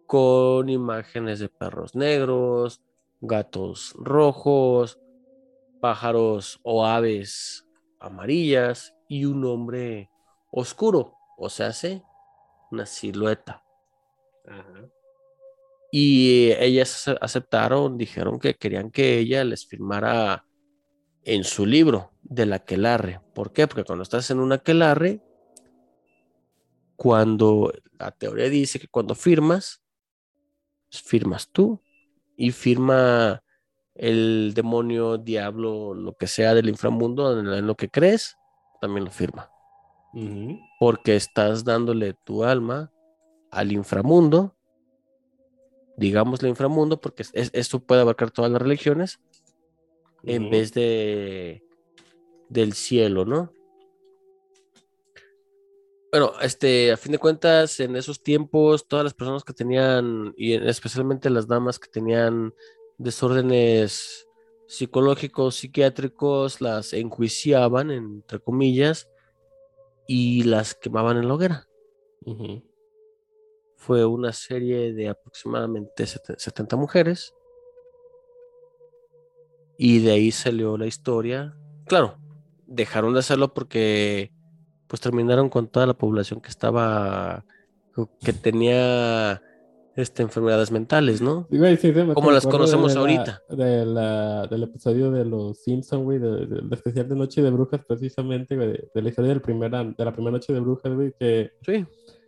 con imágenes de perros negros, gatos rojos, pájaros o aves amarillas y un hombre oscuro, o sea, hace una silueta. Ajá. Y ellas ace- aceptaron, dijeron que querían que ella les firmara en su libro del aquelarre. ¿Por qué? Porque cuando estás en un aquelarre, cuando la teoría dice que cuando firmas, firmas tú y firma el demonio, diablo, lo que sea del inframundo, en lo que crees, también lo firma. Porque estás dándole tu alma al inframundo, digámosle inframundo, porque es- es- esto puede abarcar todas las religiones, en vez de del cielo, ¿no? Bueno, este, a fin de cuentas, en esos tiempos, todas las personas que tenían, y en- especialmente las damas que tenían desórdenes psicológicos, psiquiátricos, las enjuiciaban, entre comillas, y las quemaban en la hoguera. Fue una serie de aproximadamente sete- 70 mujeres. Y de ahí salió la historia. Claro, dejaron de hacerlo porque pues terminaron con toda la población que estaba, que tenía este, enfermedades mentales, ¿no? Sí, güey, sí, sí, Como las acuerdo de conocemos la- ahorita. de la- del episodio de los Simpsons, güey, de- de- del especial de Noche de Brujas, precisamente, güey, de, de la historia del primera, de la primera Noche de Brujas, güey, que Sí,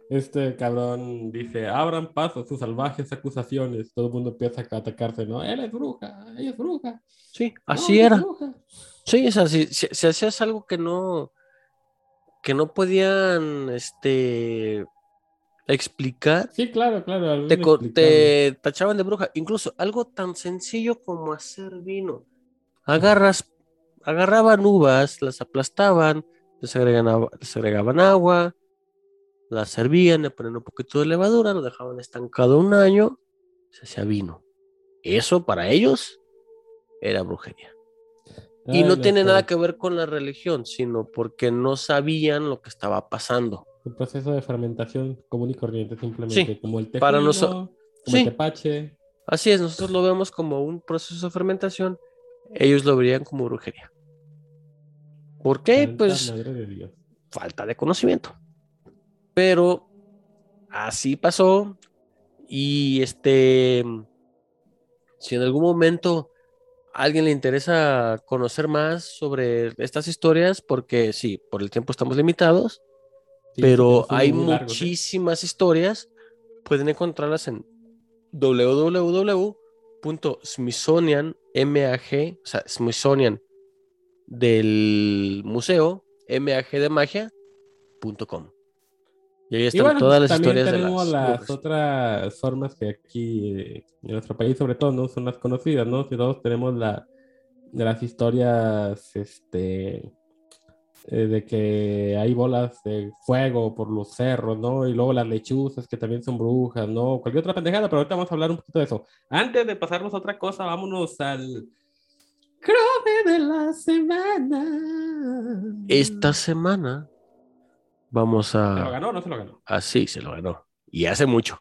este cabrón dice, abran paso a sus salvajes acusaciones. Todo el mundo empieza a atacarse, ¿no? Él es bruja, ella es bruja. sí, no, así es era. bruja". Sí, o sea, si, si- si hacías algo que no, que no podían, este, explicar, Sí, claro, claro. te, tachaban de bruja. Incluso algo tan sencillo como hacer vino. Agarras, agarraban uvas, las aplastaban, les, agregan agua- les agregaban agua, las servían, le ponían un poquito de levadura, lo dejaban estancado un año, se hacía vino. Eso para ellos era brujería. Y no tiene nada que ver con la religión, sino porque no sabían lo que estaba pasando. Un proceso de fermentación común y corriente, simplemente. Sí, Como el para noso- como Sí. el tepache. Así es, nosotros lo vemos como un proceso de fermentación, ellos lo verían como brujería. ¿Por qué? Pues de falta de conocimiento. Pero así pasó y este, si en algún momento a alguien le interesa conocer más sobre estas historias, porque sí, por el tiempo estamos limitados, Sí, pero hay muchísimas historias. Pueden encontrarlas en www.smithsonian.mag, o sea, Smithsonian del museo mag de magia.com. Y ahí Y están bueno, todas las historias de tenemos las las otras formas que aquí eh, en nuestro país, sobre todo, no son las conocidas, ¿no? Si todos tenemos la, de las historias, este, eh, de que hay bolas de fuego por los cerros, ¿no? Y luego las lechuzas que también son brujas, ¿no? Cualquier otra pendejada, pero ahorita vamos a hablar un poquito de eso. Antes de pasarnos a otra cosa, vámonos al crome de la semana. Esta semana vamos ¿Se lo a... ganó o no se lo ganó? Así se lo ganó. Y hace mucho.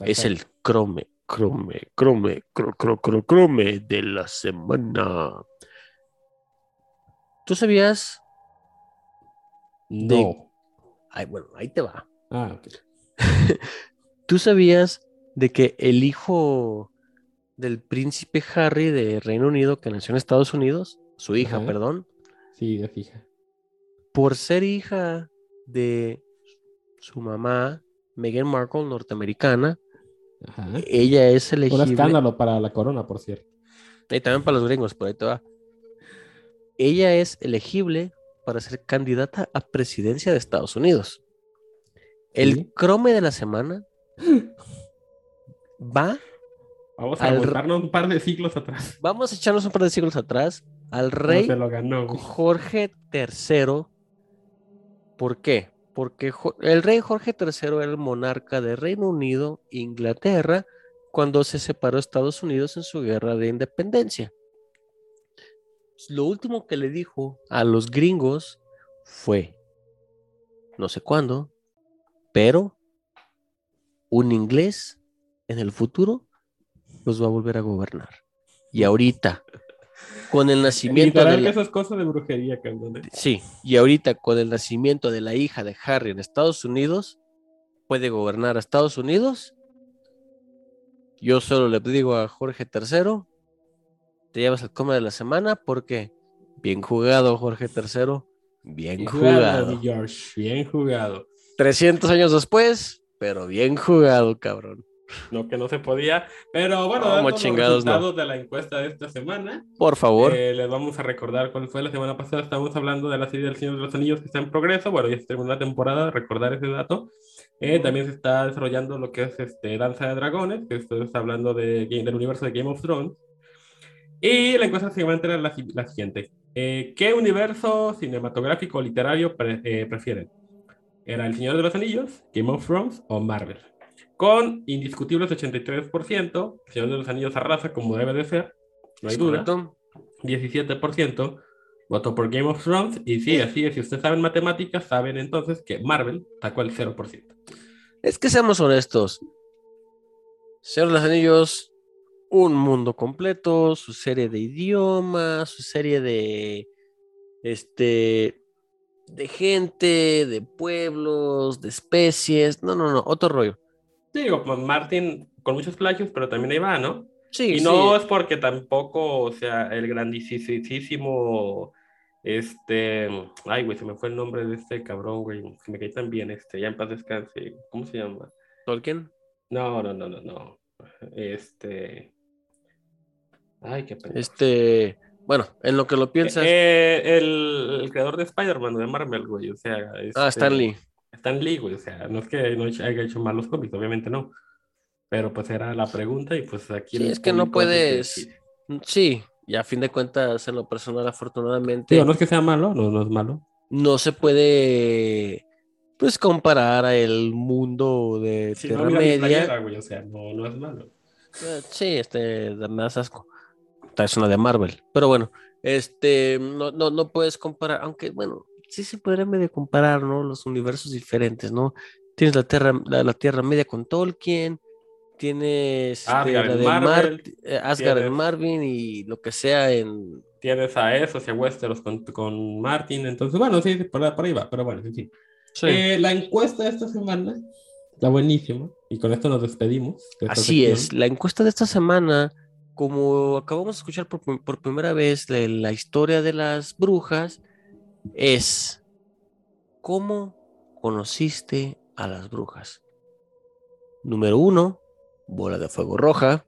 Es el Perfecto. crome, crome, crome, cro, cro, cro, crome de la semana. ¿Tú sabías? De- No. Ay, bueno, ahí te va. Ah, ok. ¿Tú sabías de que el hijo del príncipe Harry de Reino Unido, que nació en Estados Unidos, su hija, Ajá. perdón, Sí, de fija. por ser hija de su mamá, Meghan Markle, norteamericana, Ajá. ella es Un elegible. escándalo para la corona, por cierto. Y también para los gringos, por ahí te va. Ella es elegible para ser candidata a presidencia de Estados Unidos. El Sí. crome de la semana va, Vamos a Al- un par de siglos atrás. vamos a echarnos un par de siglos atrás, al ¿Cómo rey se lo ganó, güey? Jorge III. ¿Por qué? Porque el rey Jorge III era el monarca de Reino Unido, Inglaterra, cuando se separó Estados Unidos en su guerra de independencia. Lo último que le dijo a los gringos fue, no sé cuándo, pero un inglés en el futuro los va a volver a gobernar. Y ahorita, con el nacimiento de la- de brujería. ¿eh? Sí, y ahorita con el nacimiento de la hija de Harry en Estados Unidos, puede gobernar a Estados Unidos. Yo solo le digo a Jorge III, te llevas el come de la semana porque bien jugado, Jorge III, bien Bien jugado. mi George. Bien jugado. 300 años después, pero bien jugado, cabrón. No que no se podía. Pero bueno, ¿Cómo dando los chingados no? resultados de la encuesta de esta semana, Por favor. eh, les vamos a recordar cuál fue la semana pasada. Estábamos hablando de la serie del Señor de los Anillos que está en progreso. Bueno, ya se terminó la temporada, recordar ese dato. Eh, también se está desarrollando lo que es este, Danza de Dragones, que esto está hablando de, del universo de Game of Thrones. Y la encuesta siguiente era la, la siguiente. Eh, ¿Qué universo cinematográfico o literario pre- eh, prefieren? ¿Era El Señor de los Anillos, Game of Thrones o Marvel? Con indiscutibles 83%, El Señor de los Anillos arrasa como debe de ser, no hay ¿Es duda. correcto? 17% votó por Game of Thrones. Y sí, así es. Si ustedes saben matemáticas, saben entonces que Marvel sacó el 0%. Es que seamos honestos. Señor de los Anillos, un mundo completo, su serie de idiomas, su serie de este de gente, de pueblos, de especies. No, no, no, otro rollo. Sí, digo, pues, Martin con muchos plagios, pero también ahí va, ¿no? Sí, Y no sí. es porque tampoco, o sea, el grandísimo, este, ay, güey, se me fue el nombre de este cabrón, güey, que me cae tan bien, este, ya en paz descanse, ¿cómo se llama? Tolkien. No, no, no, no, no, este, ay, qué pena. Este, bueno, en lo que lo piensas. Eh, el, el creador de Spider-Man, de Marvel, güey, o sea. ah, este, Stan Lee. Stan Lee, güey, o sea, no es que no haya hecho malos cómics, obviamente no. Pero pues era la pregunta y pues aquí. Sí, es que no puedes- sí. Sí, y a fin de cuentas, en lo personal, afortunadamente, Digo, no es que sea malo, no, no es malo. no se puede pues comparar a el mundo de Si Tierra no, Media. playera, güey, o sea, no, no es malo. Eh, Sí, este, da más asco. Es una de Marvel. Pero bueno, este, no, no, no puedes comparar, aunque bueno, sí se podría medio comparar, ¿no? Los universos diferentes, ¿no? Tienes la Tierra, la, la Tierra Media con Tolkien, tienes este, Asgard la de Marvel, Mar- eh, Asgard en tienes- Marvin y lo que sea en... Tienes a eso, hacia Westeros con, con Martin, entonces, bueno, sí, por, por ahí va, pero bueno, en fin. Sí. Eh, la encuesta de esta semana está buenísima y con esto nos despedimos. de Así sección. es, la encuesta de esta semana, como acabamos de escuchar por, prim- por primera vez la, la historia de las brujas, es ¿cómo conociste a las brujas? Número uno, bola de fuego roja.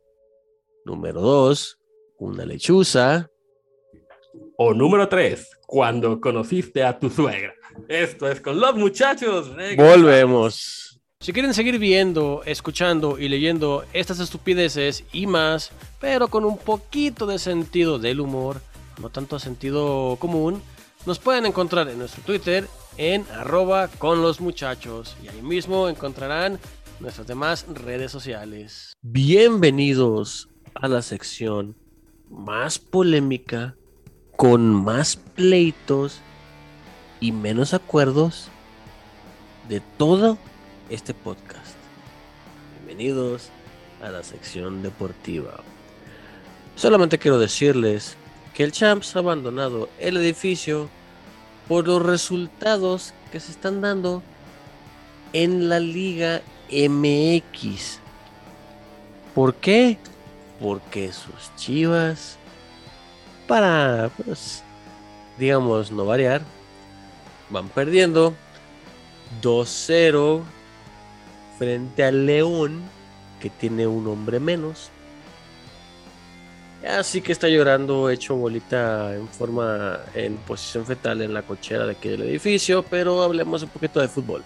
Número dos, una lechuza. O número 3, cuando conociste a tu suegra. Esto es con los muchachos. regresamos. Volvemos. Si quieren seguir viendo, escuchando y leyendo estas estupideces y más, pero con un poquito de sentido del humor, no tanto sentido común, nos pueden encontrar en nuestro Twitter en arroba con los muchachos y ahí mismo encontrarán nuestras demás redes sociales. Bienvenidos a la sección más polémica, con más pleitos y menos acuerdos de todo este podcast. Bienvenidos a la sección deportiva. Solamente quiero decirles que el Champs ha abandonado el edificio por los resultados que se están dando en la Liga MX. ¿Por qué? Porque sus chivas para, pues, digamos, no variar, van perdiendo 2-0 frente al León, que tiene un hombre menos. Así que está llorando hecho bolita en forma, en posición fetal en la cochera de aquí del edificio, pero hablemos un poquito de fútbol.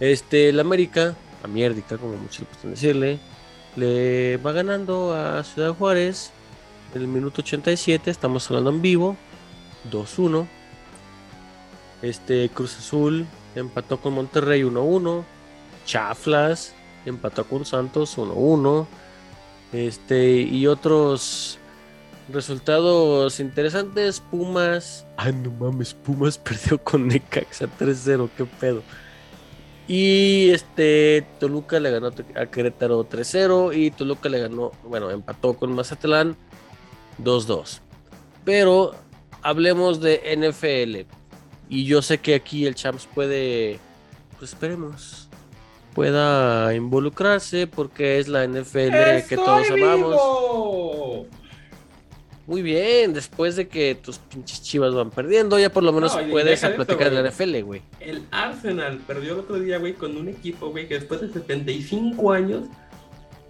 Este, el América, a mierdica, como muchos le pueden decirle, le va ganando a Ciudad Juárez en el minuto 87, estamos hablando en vivo, 2-1. Este, Cruz Azul empató con Monterrey 1-1. Chaflas empató con Santos 1-1. Este, y otros resultados interesantes. Pumas. Ay, no mames, Pumas perdió con Necaxa 3-0, qué pedo. Y este, Toluca le ganó a Querétaro 3-0. Y Toluca le ganó, bueno, empató con Mazatlán 2-2. Pero hablemos de NFL. Y yo sé que aquí el Champs puede, pues esperemos, pueda involucrarse porque es la NFL que todos amamos. Muy bien, después de que tus pinches chivas van perdiendo, ya por lo menos puedes platicar de la NFL, güey. El Arsenal perdió el otro día, güey, con un equipo, güey, que después de 75 años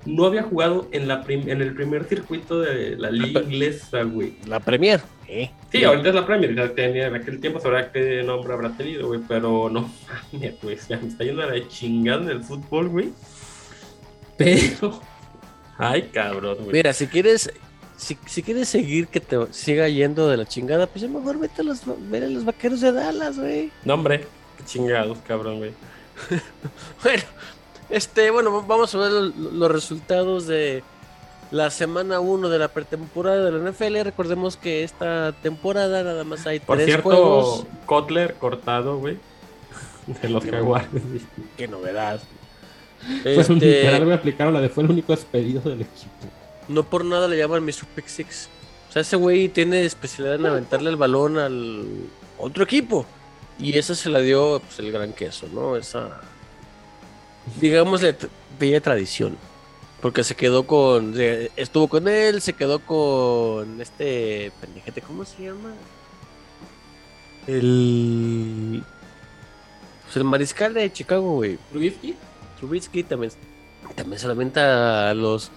no había jugado en, la en el primer circuito de la liga inglesa, güey. La Premier. ¿Eh? Sí, ahorita es la Premier. Ya tenía, en aquel tiempo sabrá qué nombre habrá tenido, güey. Pero no, pues ya me está yendo a la chingada en el fútbol, güey. Pero. Ay, cabrón, güey. Mira, si quieres. Si, si, quieres seguir que te siga yendo de la chingada, pues ya mejor vete a los, a los vaqueros de Dallas, güey. No, hombre, qué chingados, cabrón, güey. bueno, este, bueno, vamos a ver los resultados de la semana 1 de la pretemporada de la NFL. Recordemos que esta temporada nada más hay Por tres cierto, juegos. Kotler cortado, güey. De los jaguares. Qué novedad. Fue este... literal me aplicaron la de fue el único despedido del equipo. No por nada le llaman Mr. Pick Six. O sea, ese güey tiene especialidad en aventarle el balón al otro equipo. Y esa se la dio pues, el gran queso, ¿no? Esa digamos, de bella tradición. Porque se quedó con. Estuvo con él, se quedó con este pendejete, ¿cómo se llama? El. Pues el mariscal de Chicago, güey. ¿Trubisky? Trubisky también. También se lamenta a los.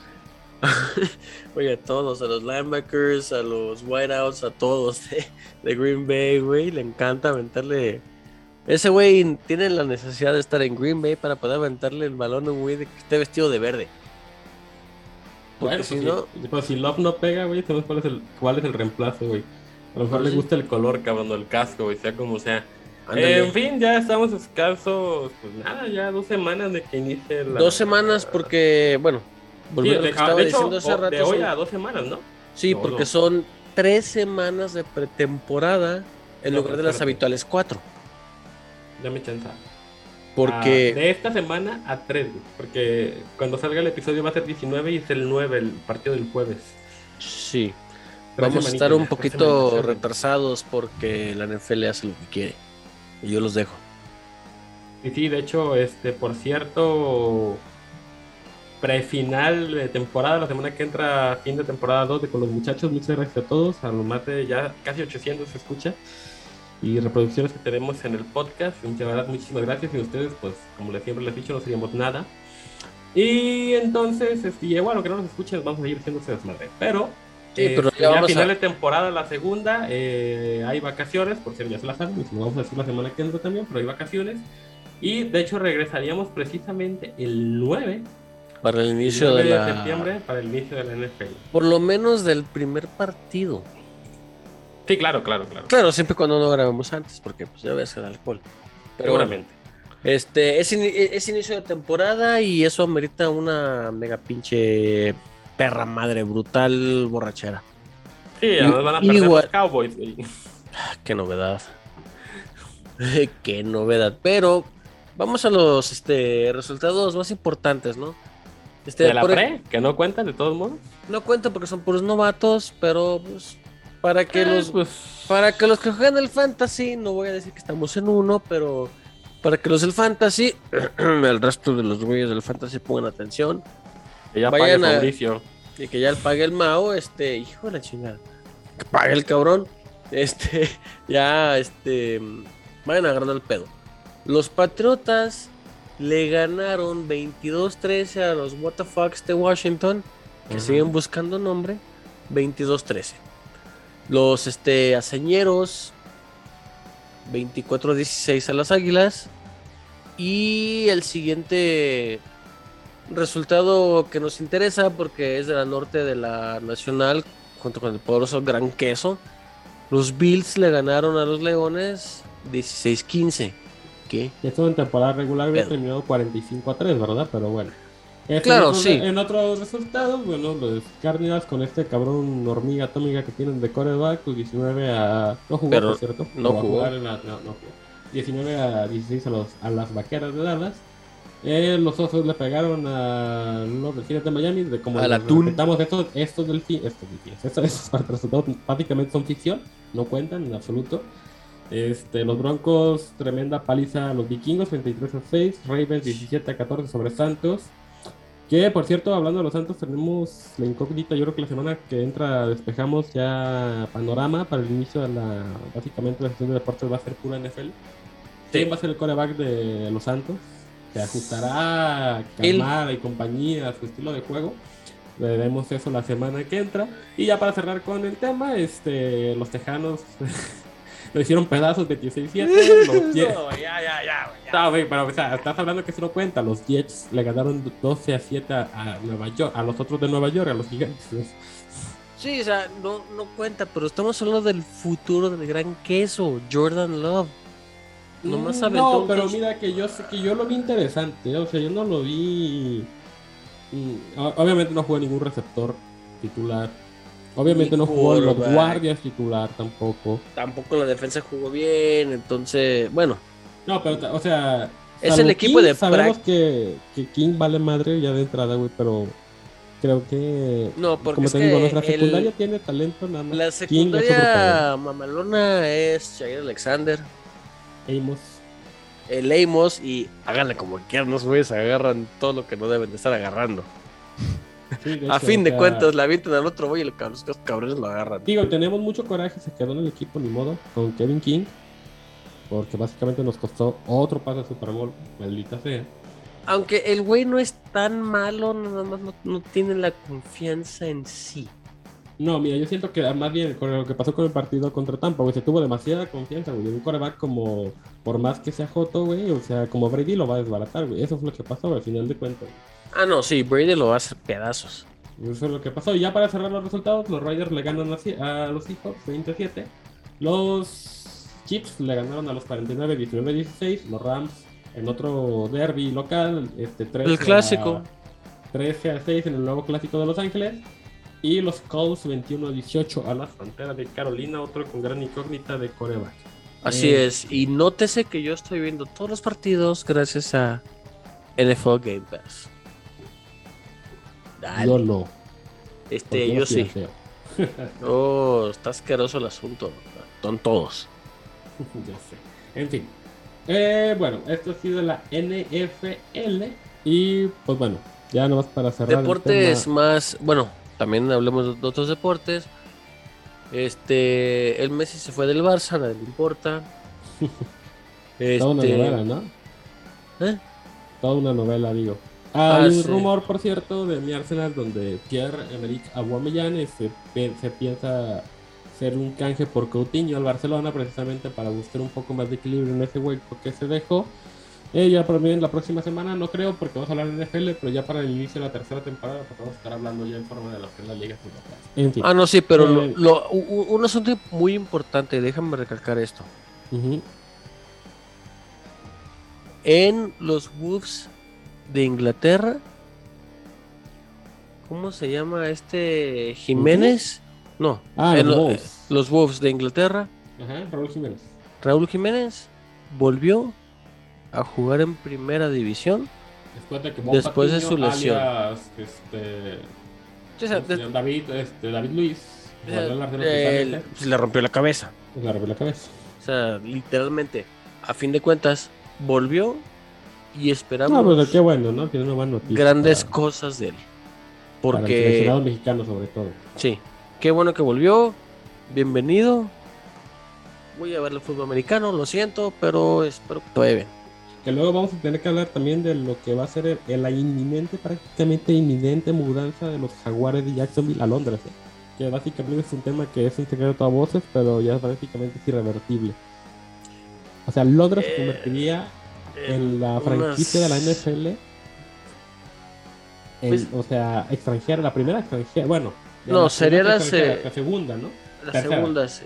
Oye, a todos, a los linebackers, a los whiteouts, a todos de, de Green Bay, güey. Le encanta aventarle ese güey tiene la necesidad de estar en Green Bay para poder aventarle el balón a un güey que esté vestido de verde. Porque bueno, si pues no. Si, pues si Love no pega, güey, sabemos cuál es el, cuál es el reemplazo, güey. A lo mejor le gusta el color, cabrón, del casco, güey, sea como sea. en fin, ya estamos escasos, pues nada, ya dos semanas de que inicie la. Dos semanas porque, bueno, volviendo sí, a lo que estaba diciendo hace rato. De hoy a dos semanas, ¿no? Sí, porque no. son tres semanas de pretemporada en no, lugar de las habituales cuatro dame chance. Porque. Ah, de esta semana a 3, porque cuando salga el episodio va a ser 19 y es el 9, el partido del jueves. Sí. Vamos a estar un poquito retrasados porque la NFL hace lo que quiere. Y yo los dejo. Y sí, de hecho, este, por cierto, prefinal de temporada, la semana que entra, fin de temporada 2 de con los muchachos. Muchas gracias a todos. A lo más de ya casi 800 se escucha y reproducciones que tenemos en el podcast. Muchas muchísimas gracias. Y ustedes, pues, como les siempre les he dicho, no seríamos nada. Y entonces, este, igual, aunque no nos escuchen, vamos a seguir haciéndose desmadre. Pero, sí, pero este, ya, a final de temporada, la segunda, eh, hay vacaciones, por cierto, ya se las saben, vamos a decir la semana que entra también, pero hay vacaciones. Y de hecho, regresaríamos precisamente el 9 para el inicio el 9 de, la... de septiembre, para el inicio de la NFL. Por lo menos del primer partido. Sí, claro, claro, claro. Claro, siempre cuando no grabamos antes, porque pues ya ves el alcohol. Pero Seguramente. este, es, in es, inicio de temporada y eso amerita una mega pinche perra madre brutal borrachera. Sí, además van a perder igual... los Cowboys. Qué novedad. Qué novedad. Pero vamos a los este, resultados más importantes, ¿no? Este, ¿De la pre? ¿Que no cuentan de todos modos? No cuentan porque son puros novatos, pero pues para que los pues, para que los que juegan el fantasy, no voy a decir que estamos en uno, pero para que los del fantasy, el resto de los güeyes del fantasy pongan atención. Que ya pague Mauricio. Y que ya pague el Mao, este, hijo de la chingada. que pague el cabrón. Este, ya, este, vayan agarrando el pedo. Los Patriotas le ganaron 22-13 a los WTFs de Washington, que siguen buscando nombre, 22-13. Los este, Aceñeros, 24-16 a las Águilas. Y el siguiente resultado que nos interesa, porque es de la norte de la Nacional, junto con el poderoso Gran Queso. Los Bills le ganaron a los Leones 16-15. ¿Qué? Esto en temporada regular había terminado 45 a 3, ¿verdad? Pero bueno. Este, Claro, en otros- sí. En otros resultados, bueno, los Cardinals con este cabrón hormiga atómica que tienen de coreback, pues 19 a... No jugó, Pero cierto. no a jugó. la- no, no jugó. 19 a 16 a, los, a las vaqueras de Dallas. Eh, los osos le pegaron a los delfines de Miami. De como Al les atún. respetamos, estos, estos delfines, estos delfines, estos, estos resultados prácticamente son ficción, no cuentan en absoluto. Este, los Broncos, tremenda paliza a los vikingos, 23 a 6. Ravens, 17 a 14 sobre Santos. Que por cierto, hablando de los Santos, tenemos la incógnita. Yo creo que la semana que entra despejamos ya panorama para el inicio de la. Básicamente, la sesión de deportes va a ser pura NFL. ¿Quién va a ser el coreback de los Santos? Se ajustará. Camara y compañía a su estilo de juego. Veremos eso la semana que entra. Y ya para cerrar con el tema, este, los Tejanos lo hicieron pedazos 26-7. Los Jets- No, ya, ya, ya. ya. no, güey, pero o sea, estás hablando que eso no cuenta. Los Jets le ganaron 12 a 7 a, a Nueva York, a los otros de Nueva York, a los gigantes. Sí, o sea, no, no cuenta, pero estamos hablando del futuro del gran queso, Jordan Love. Nomás Mm, no, pero mira que yo sé que yo lo vi interesante, o sea, yo no lo vi. Obviamente no jugó ningún receptor titular. Obviamente no jugó los guardias titular tampoco. Tampoco la defensa jugó bien, entonces, bueno, No, pero, o sea. Es el equipo King, de Sabemos que, que King vale madre ya de entrada, güey, pero creo que. no, porque como es te que digo, nuestra el- secundaria tiene talento nada más. la King secundaria mamalona es Jair Alexander. Amos. el Amos y háganle como quieran, no güeyes agarran todo lo que no deben de estar agarrando. Sí, A fin o de cuentas, la avientan al otro güey y los cabrones, lo agarran. Digo, tenemos mucho coraje, se quedó en el equipo, ni modo, con Kevin King. Porque básicamente nos costó otro pase al Super Bowl, maldita sea. Aunque el güey no es tan malo, nada más no, no tiene la confianza en sí. No, mira, yo siento que más bien con lo que pasó con el partido contra Tampa, güey, se tuvo demasiada confianza, güey. Un coreback como, por más que sea Joto, güey, o sea, como Brady lo va a desbaratar, güey. Eso fue lo que pasó, güey, al final de cuentas. Ah, no, sí, Brady lo va a hacer pedazos. Eso es lo que pasó. Y ya para cerrar los resultados, los Riders le ganan a, los Seahawks 27. Los Chiefs le ganaron a los 49, 19, 16. Los Rams en otro derby local, este 13 El clásico. A, 13 a 6 en el nuevo clásico de Los Ángeles. Y los Colts 21 a 18 a la frontera de Carolina, otro con gran incógnita de coreback. Así Eh, es. Y nótese que yo estoy viendo todos los partidos gracias a NFL Game Pass. Dale. Yo no. este, yo no sí. pirateo. Oh, está asqueroso el asunto. Son todos. ya sé. En fin. Eh, bueno, esto ha sido la NFL. Y pues bueno, ya nomás para cerrar. el Deportes tema. más. Bueno, también hablemos de otros deportes. Este. El Messi se fue del Barça, nadie le importa. Toda una Este, novela, ¿no? ¿eh? Toda una novela, digo. Ah, Hay un sí. rumor, por cierto, de mi Arsenal donde Pierre-Emerick Aubameyang este, se piensa hacer un canje por Coutinho al Barcelona precisamente para buscar un poco más de equilibrio en ese hueco que se dejó. Eh, ya para mí en la próxima semana no creo porque vamos a hablar de NFL, pero ya para el inicio de la tercera temporada pues vamos a estar hablando ya en forma de lo que es la liga. En fin. Ah, no, sí, pero lo- Eh, lo- u- un asunto muy importante, déjame recalcar esto. En los Wolves de Inglaterra, ¿cómo se llama este Jiménez? No, Ah, en los lo- Wolves. los Wolves de Inglaterra, Ajá, Raúl Jiménez. Raúl Jiménez volvió a jugar en primera división. Después de que Después de Patiño, su lesión. alias, este, O sea, ¿cómo se de- llama? David, este, David Luis, eh, pues, le rompió la cabeza. pues le rompió la cabeza. O sea, literalmente, a fin de cuentas, volvió y esperamos No, pues qué bueno, ¿no? Tiene una buena noticia. grandes para- cosas de él. para el Porque, mexicano, sobre todo. sí, qué bueno que volvió. bienvenido. Voy a ver el fútbol americano, lo siento, pero espero que vaya bien. Que luego vamos a tener que hablar también de lo que va a ser el- el- la inminente, prácticamente inminente mudanza de los jaguares de Jacksonville a Londres. ¿eh? Que básicamente es un tema que es un secreto a voces, pero ya prácticamente es irrevertible. O sea, Londres se Eh, convertiría en la unas- franquicia de la NFL. Pues- o sea, extranjera, la primera extranjera. Bueno, No, la sería la extranjera, se- la segunda, ¿no? La tercera. segunda, sí.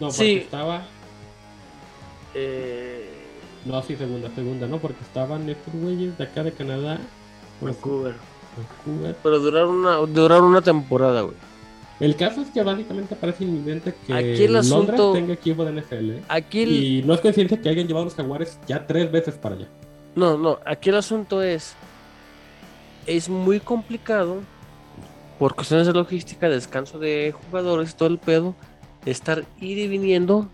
No, porque Sí. estaba. Eh, No, sí, segunda, segunda, ¿no? Porque estaban estos güeyes de acá de Canadá. Vancouver. Vancouver. Pero duraron una, duraron una temporada, güey. El caso es que básicamente parece inminente que Aquí el Londres tenga equipo de NFL. ¿eh? Aquí el, Y no es coincidencia que hayan llevado a los jaguares ya tres veces para allá. No, no, aquí el asunto es. Es muy complicado por cuestiones de logística, descanso de jugadores todo el pedo, estar ir y viniendo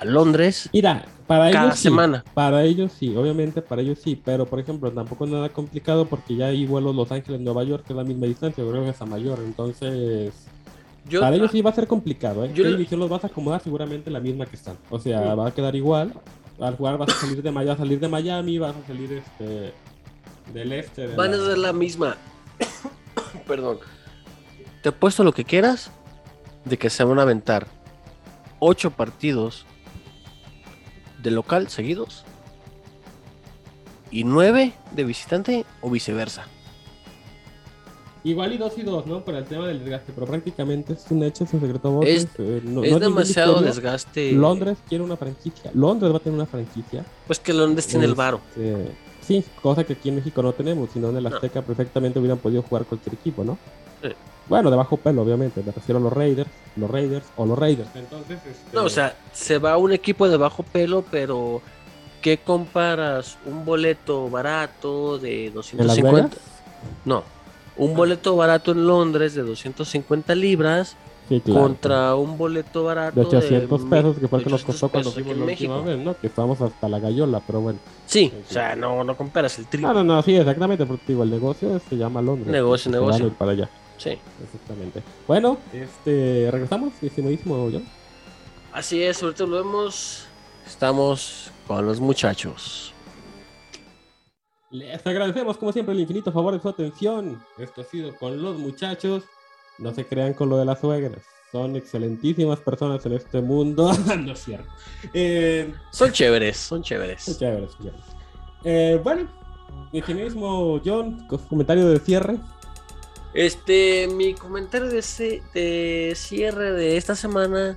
a Londres Mira, para cada ellos sí, semana. Para ellos sí, obviamente para ellos sí, pero por ejemplo tampoco es nada complicado porque ya hay vuelos Los Ángeles, Nueva York, que es la misma distancia, creo que es a mayor, entonces Yo, para ellos sí va a ser complicado, ¿eh? yo ¿Qué división los vas a acomodar? Seguramente la misma que están, o sea, va a quedar igual, al jugar vas a salir de Miami, vas a salir de Miami, vas a salir este del este. de van a ser la misma. Perdón. Te he puesto lo que quieras de que se van a aventar ocho partidos de local seguidos y nueve de visitante o viceversa. Igual y dos y dos, ¿no? Por el tema del desgaste, pero prácticamente es un hecho, es un secreto a voces, Es- eh, no- es no demasiado desgaste. Londres quiere una franquicia. Londres va a tener una franquicia. Pues que Londres tiene el varo. Este, sí, cosa que aquí en México no tenemos, sino en el No. Azteca perfectamente hubieran podido jugar cualquier equipo, ¿no? Sí. Bueno, de bajo pelo, obviamente. Me refiero a los Raiders, los Raiders o los Raiders. Entonces, este, No, o sea, se va un equipo de bajo pelo, pero ¿qué comparas? Un boleto barato de ¿en Las 250. Vegas? No, un boleto barato en Londres de 250 libras Sí, claro. contra un boleto barato de 800 mil- pesos, que fue el que de nos costó 800 cuando fuimos la última vez, ¿no? Que estábamos hasta la gallola, pero bueno. Sí, o sea, no, no comparas el triple. No, no, no, sí, exactamente, porque digo, el negocio se llama Londres. Negocio, negocio. ir para allá, Sí, exactamente. Bueno, este, regresamos, estimadísimo John. así es, ahorita lo vemos. Estamos con los muchachos. Les agradecemos, como siempre, el infinito favor de su atención. Esto ha sido con los muchachos. No se crean con lo de las suegras. Son excelentísimas personas en este mundo. no es cierto. Eh, Son chéveres, son son chéveres. chéveres, son chéveres. Eh, bueno, ingenierismo John, con su comentario de cierre. Este, mi comentario de cierre de esta semana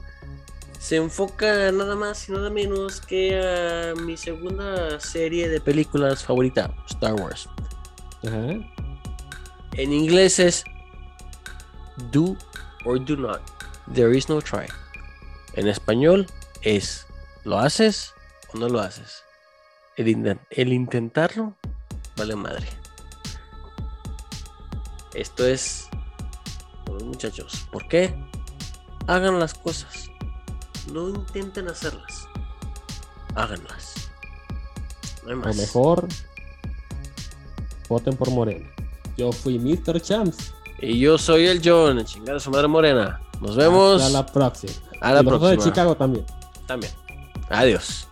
se enfoca nada más y nada menos que a mi segunda serie de películas favorita, Star Wars. Ajá. En inglés es Do or Do Not. There is no try. En español es ¿lo haces o no lo haces? El, inten- el intentarlo vale madre. Esto es por los muchachos. ¿Por qué? Hagan las cosas. No intenten hacerlas. Háganlas. No hay O mejor, voten por Morena. Yo fui Mr. Champs. Y yo soy el John, chingada su madre morena. Nos vemos Hasta la próxima. a la Y los dos de próxima. Chicago también. También. Adiós.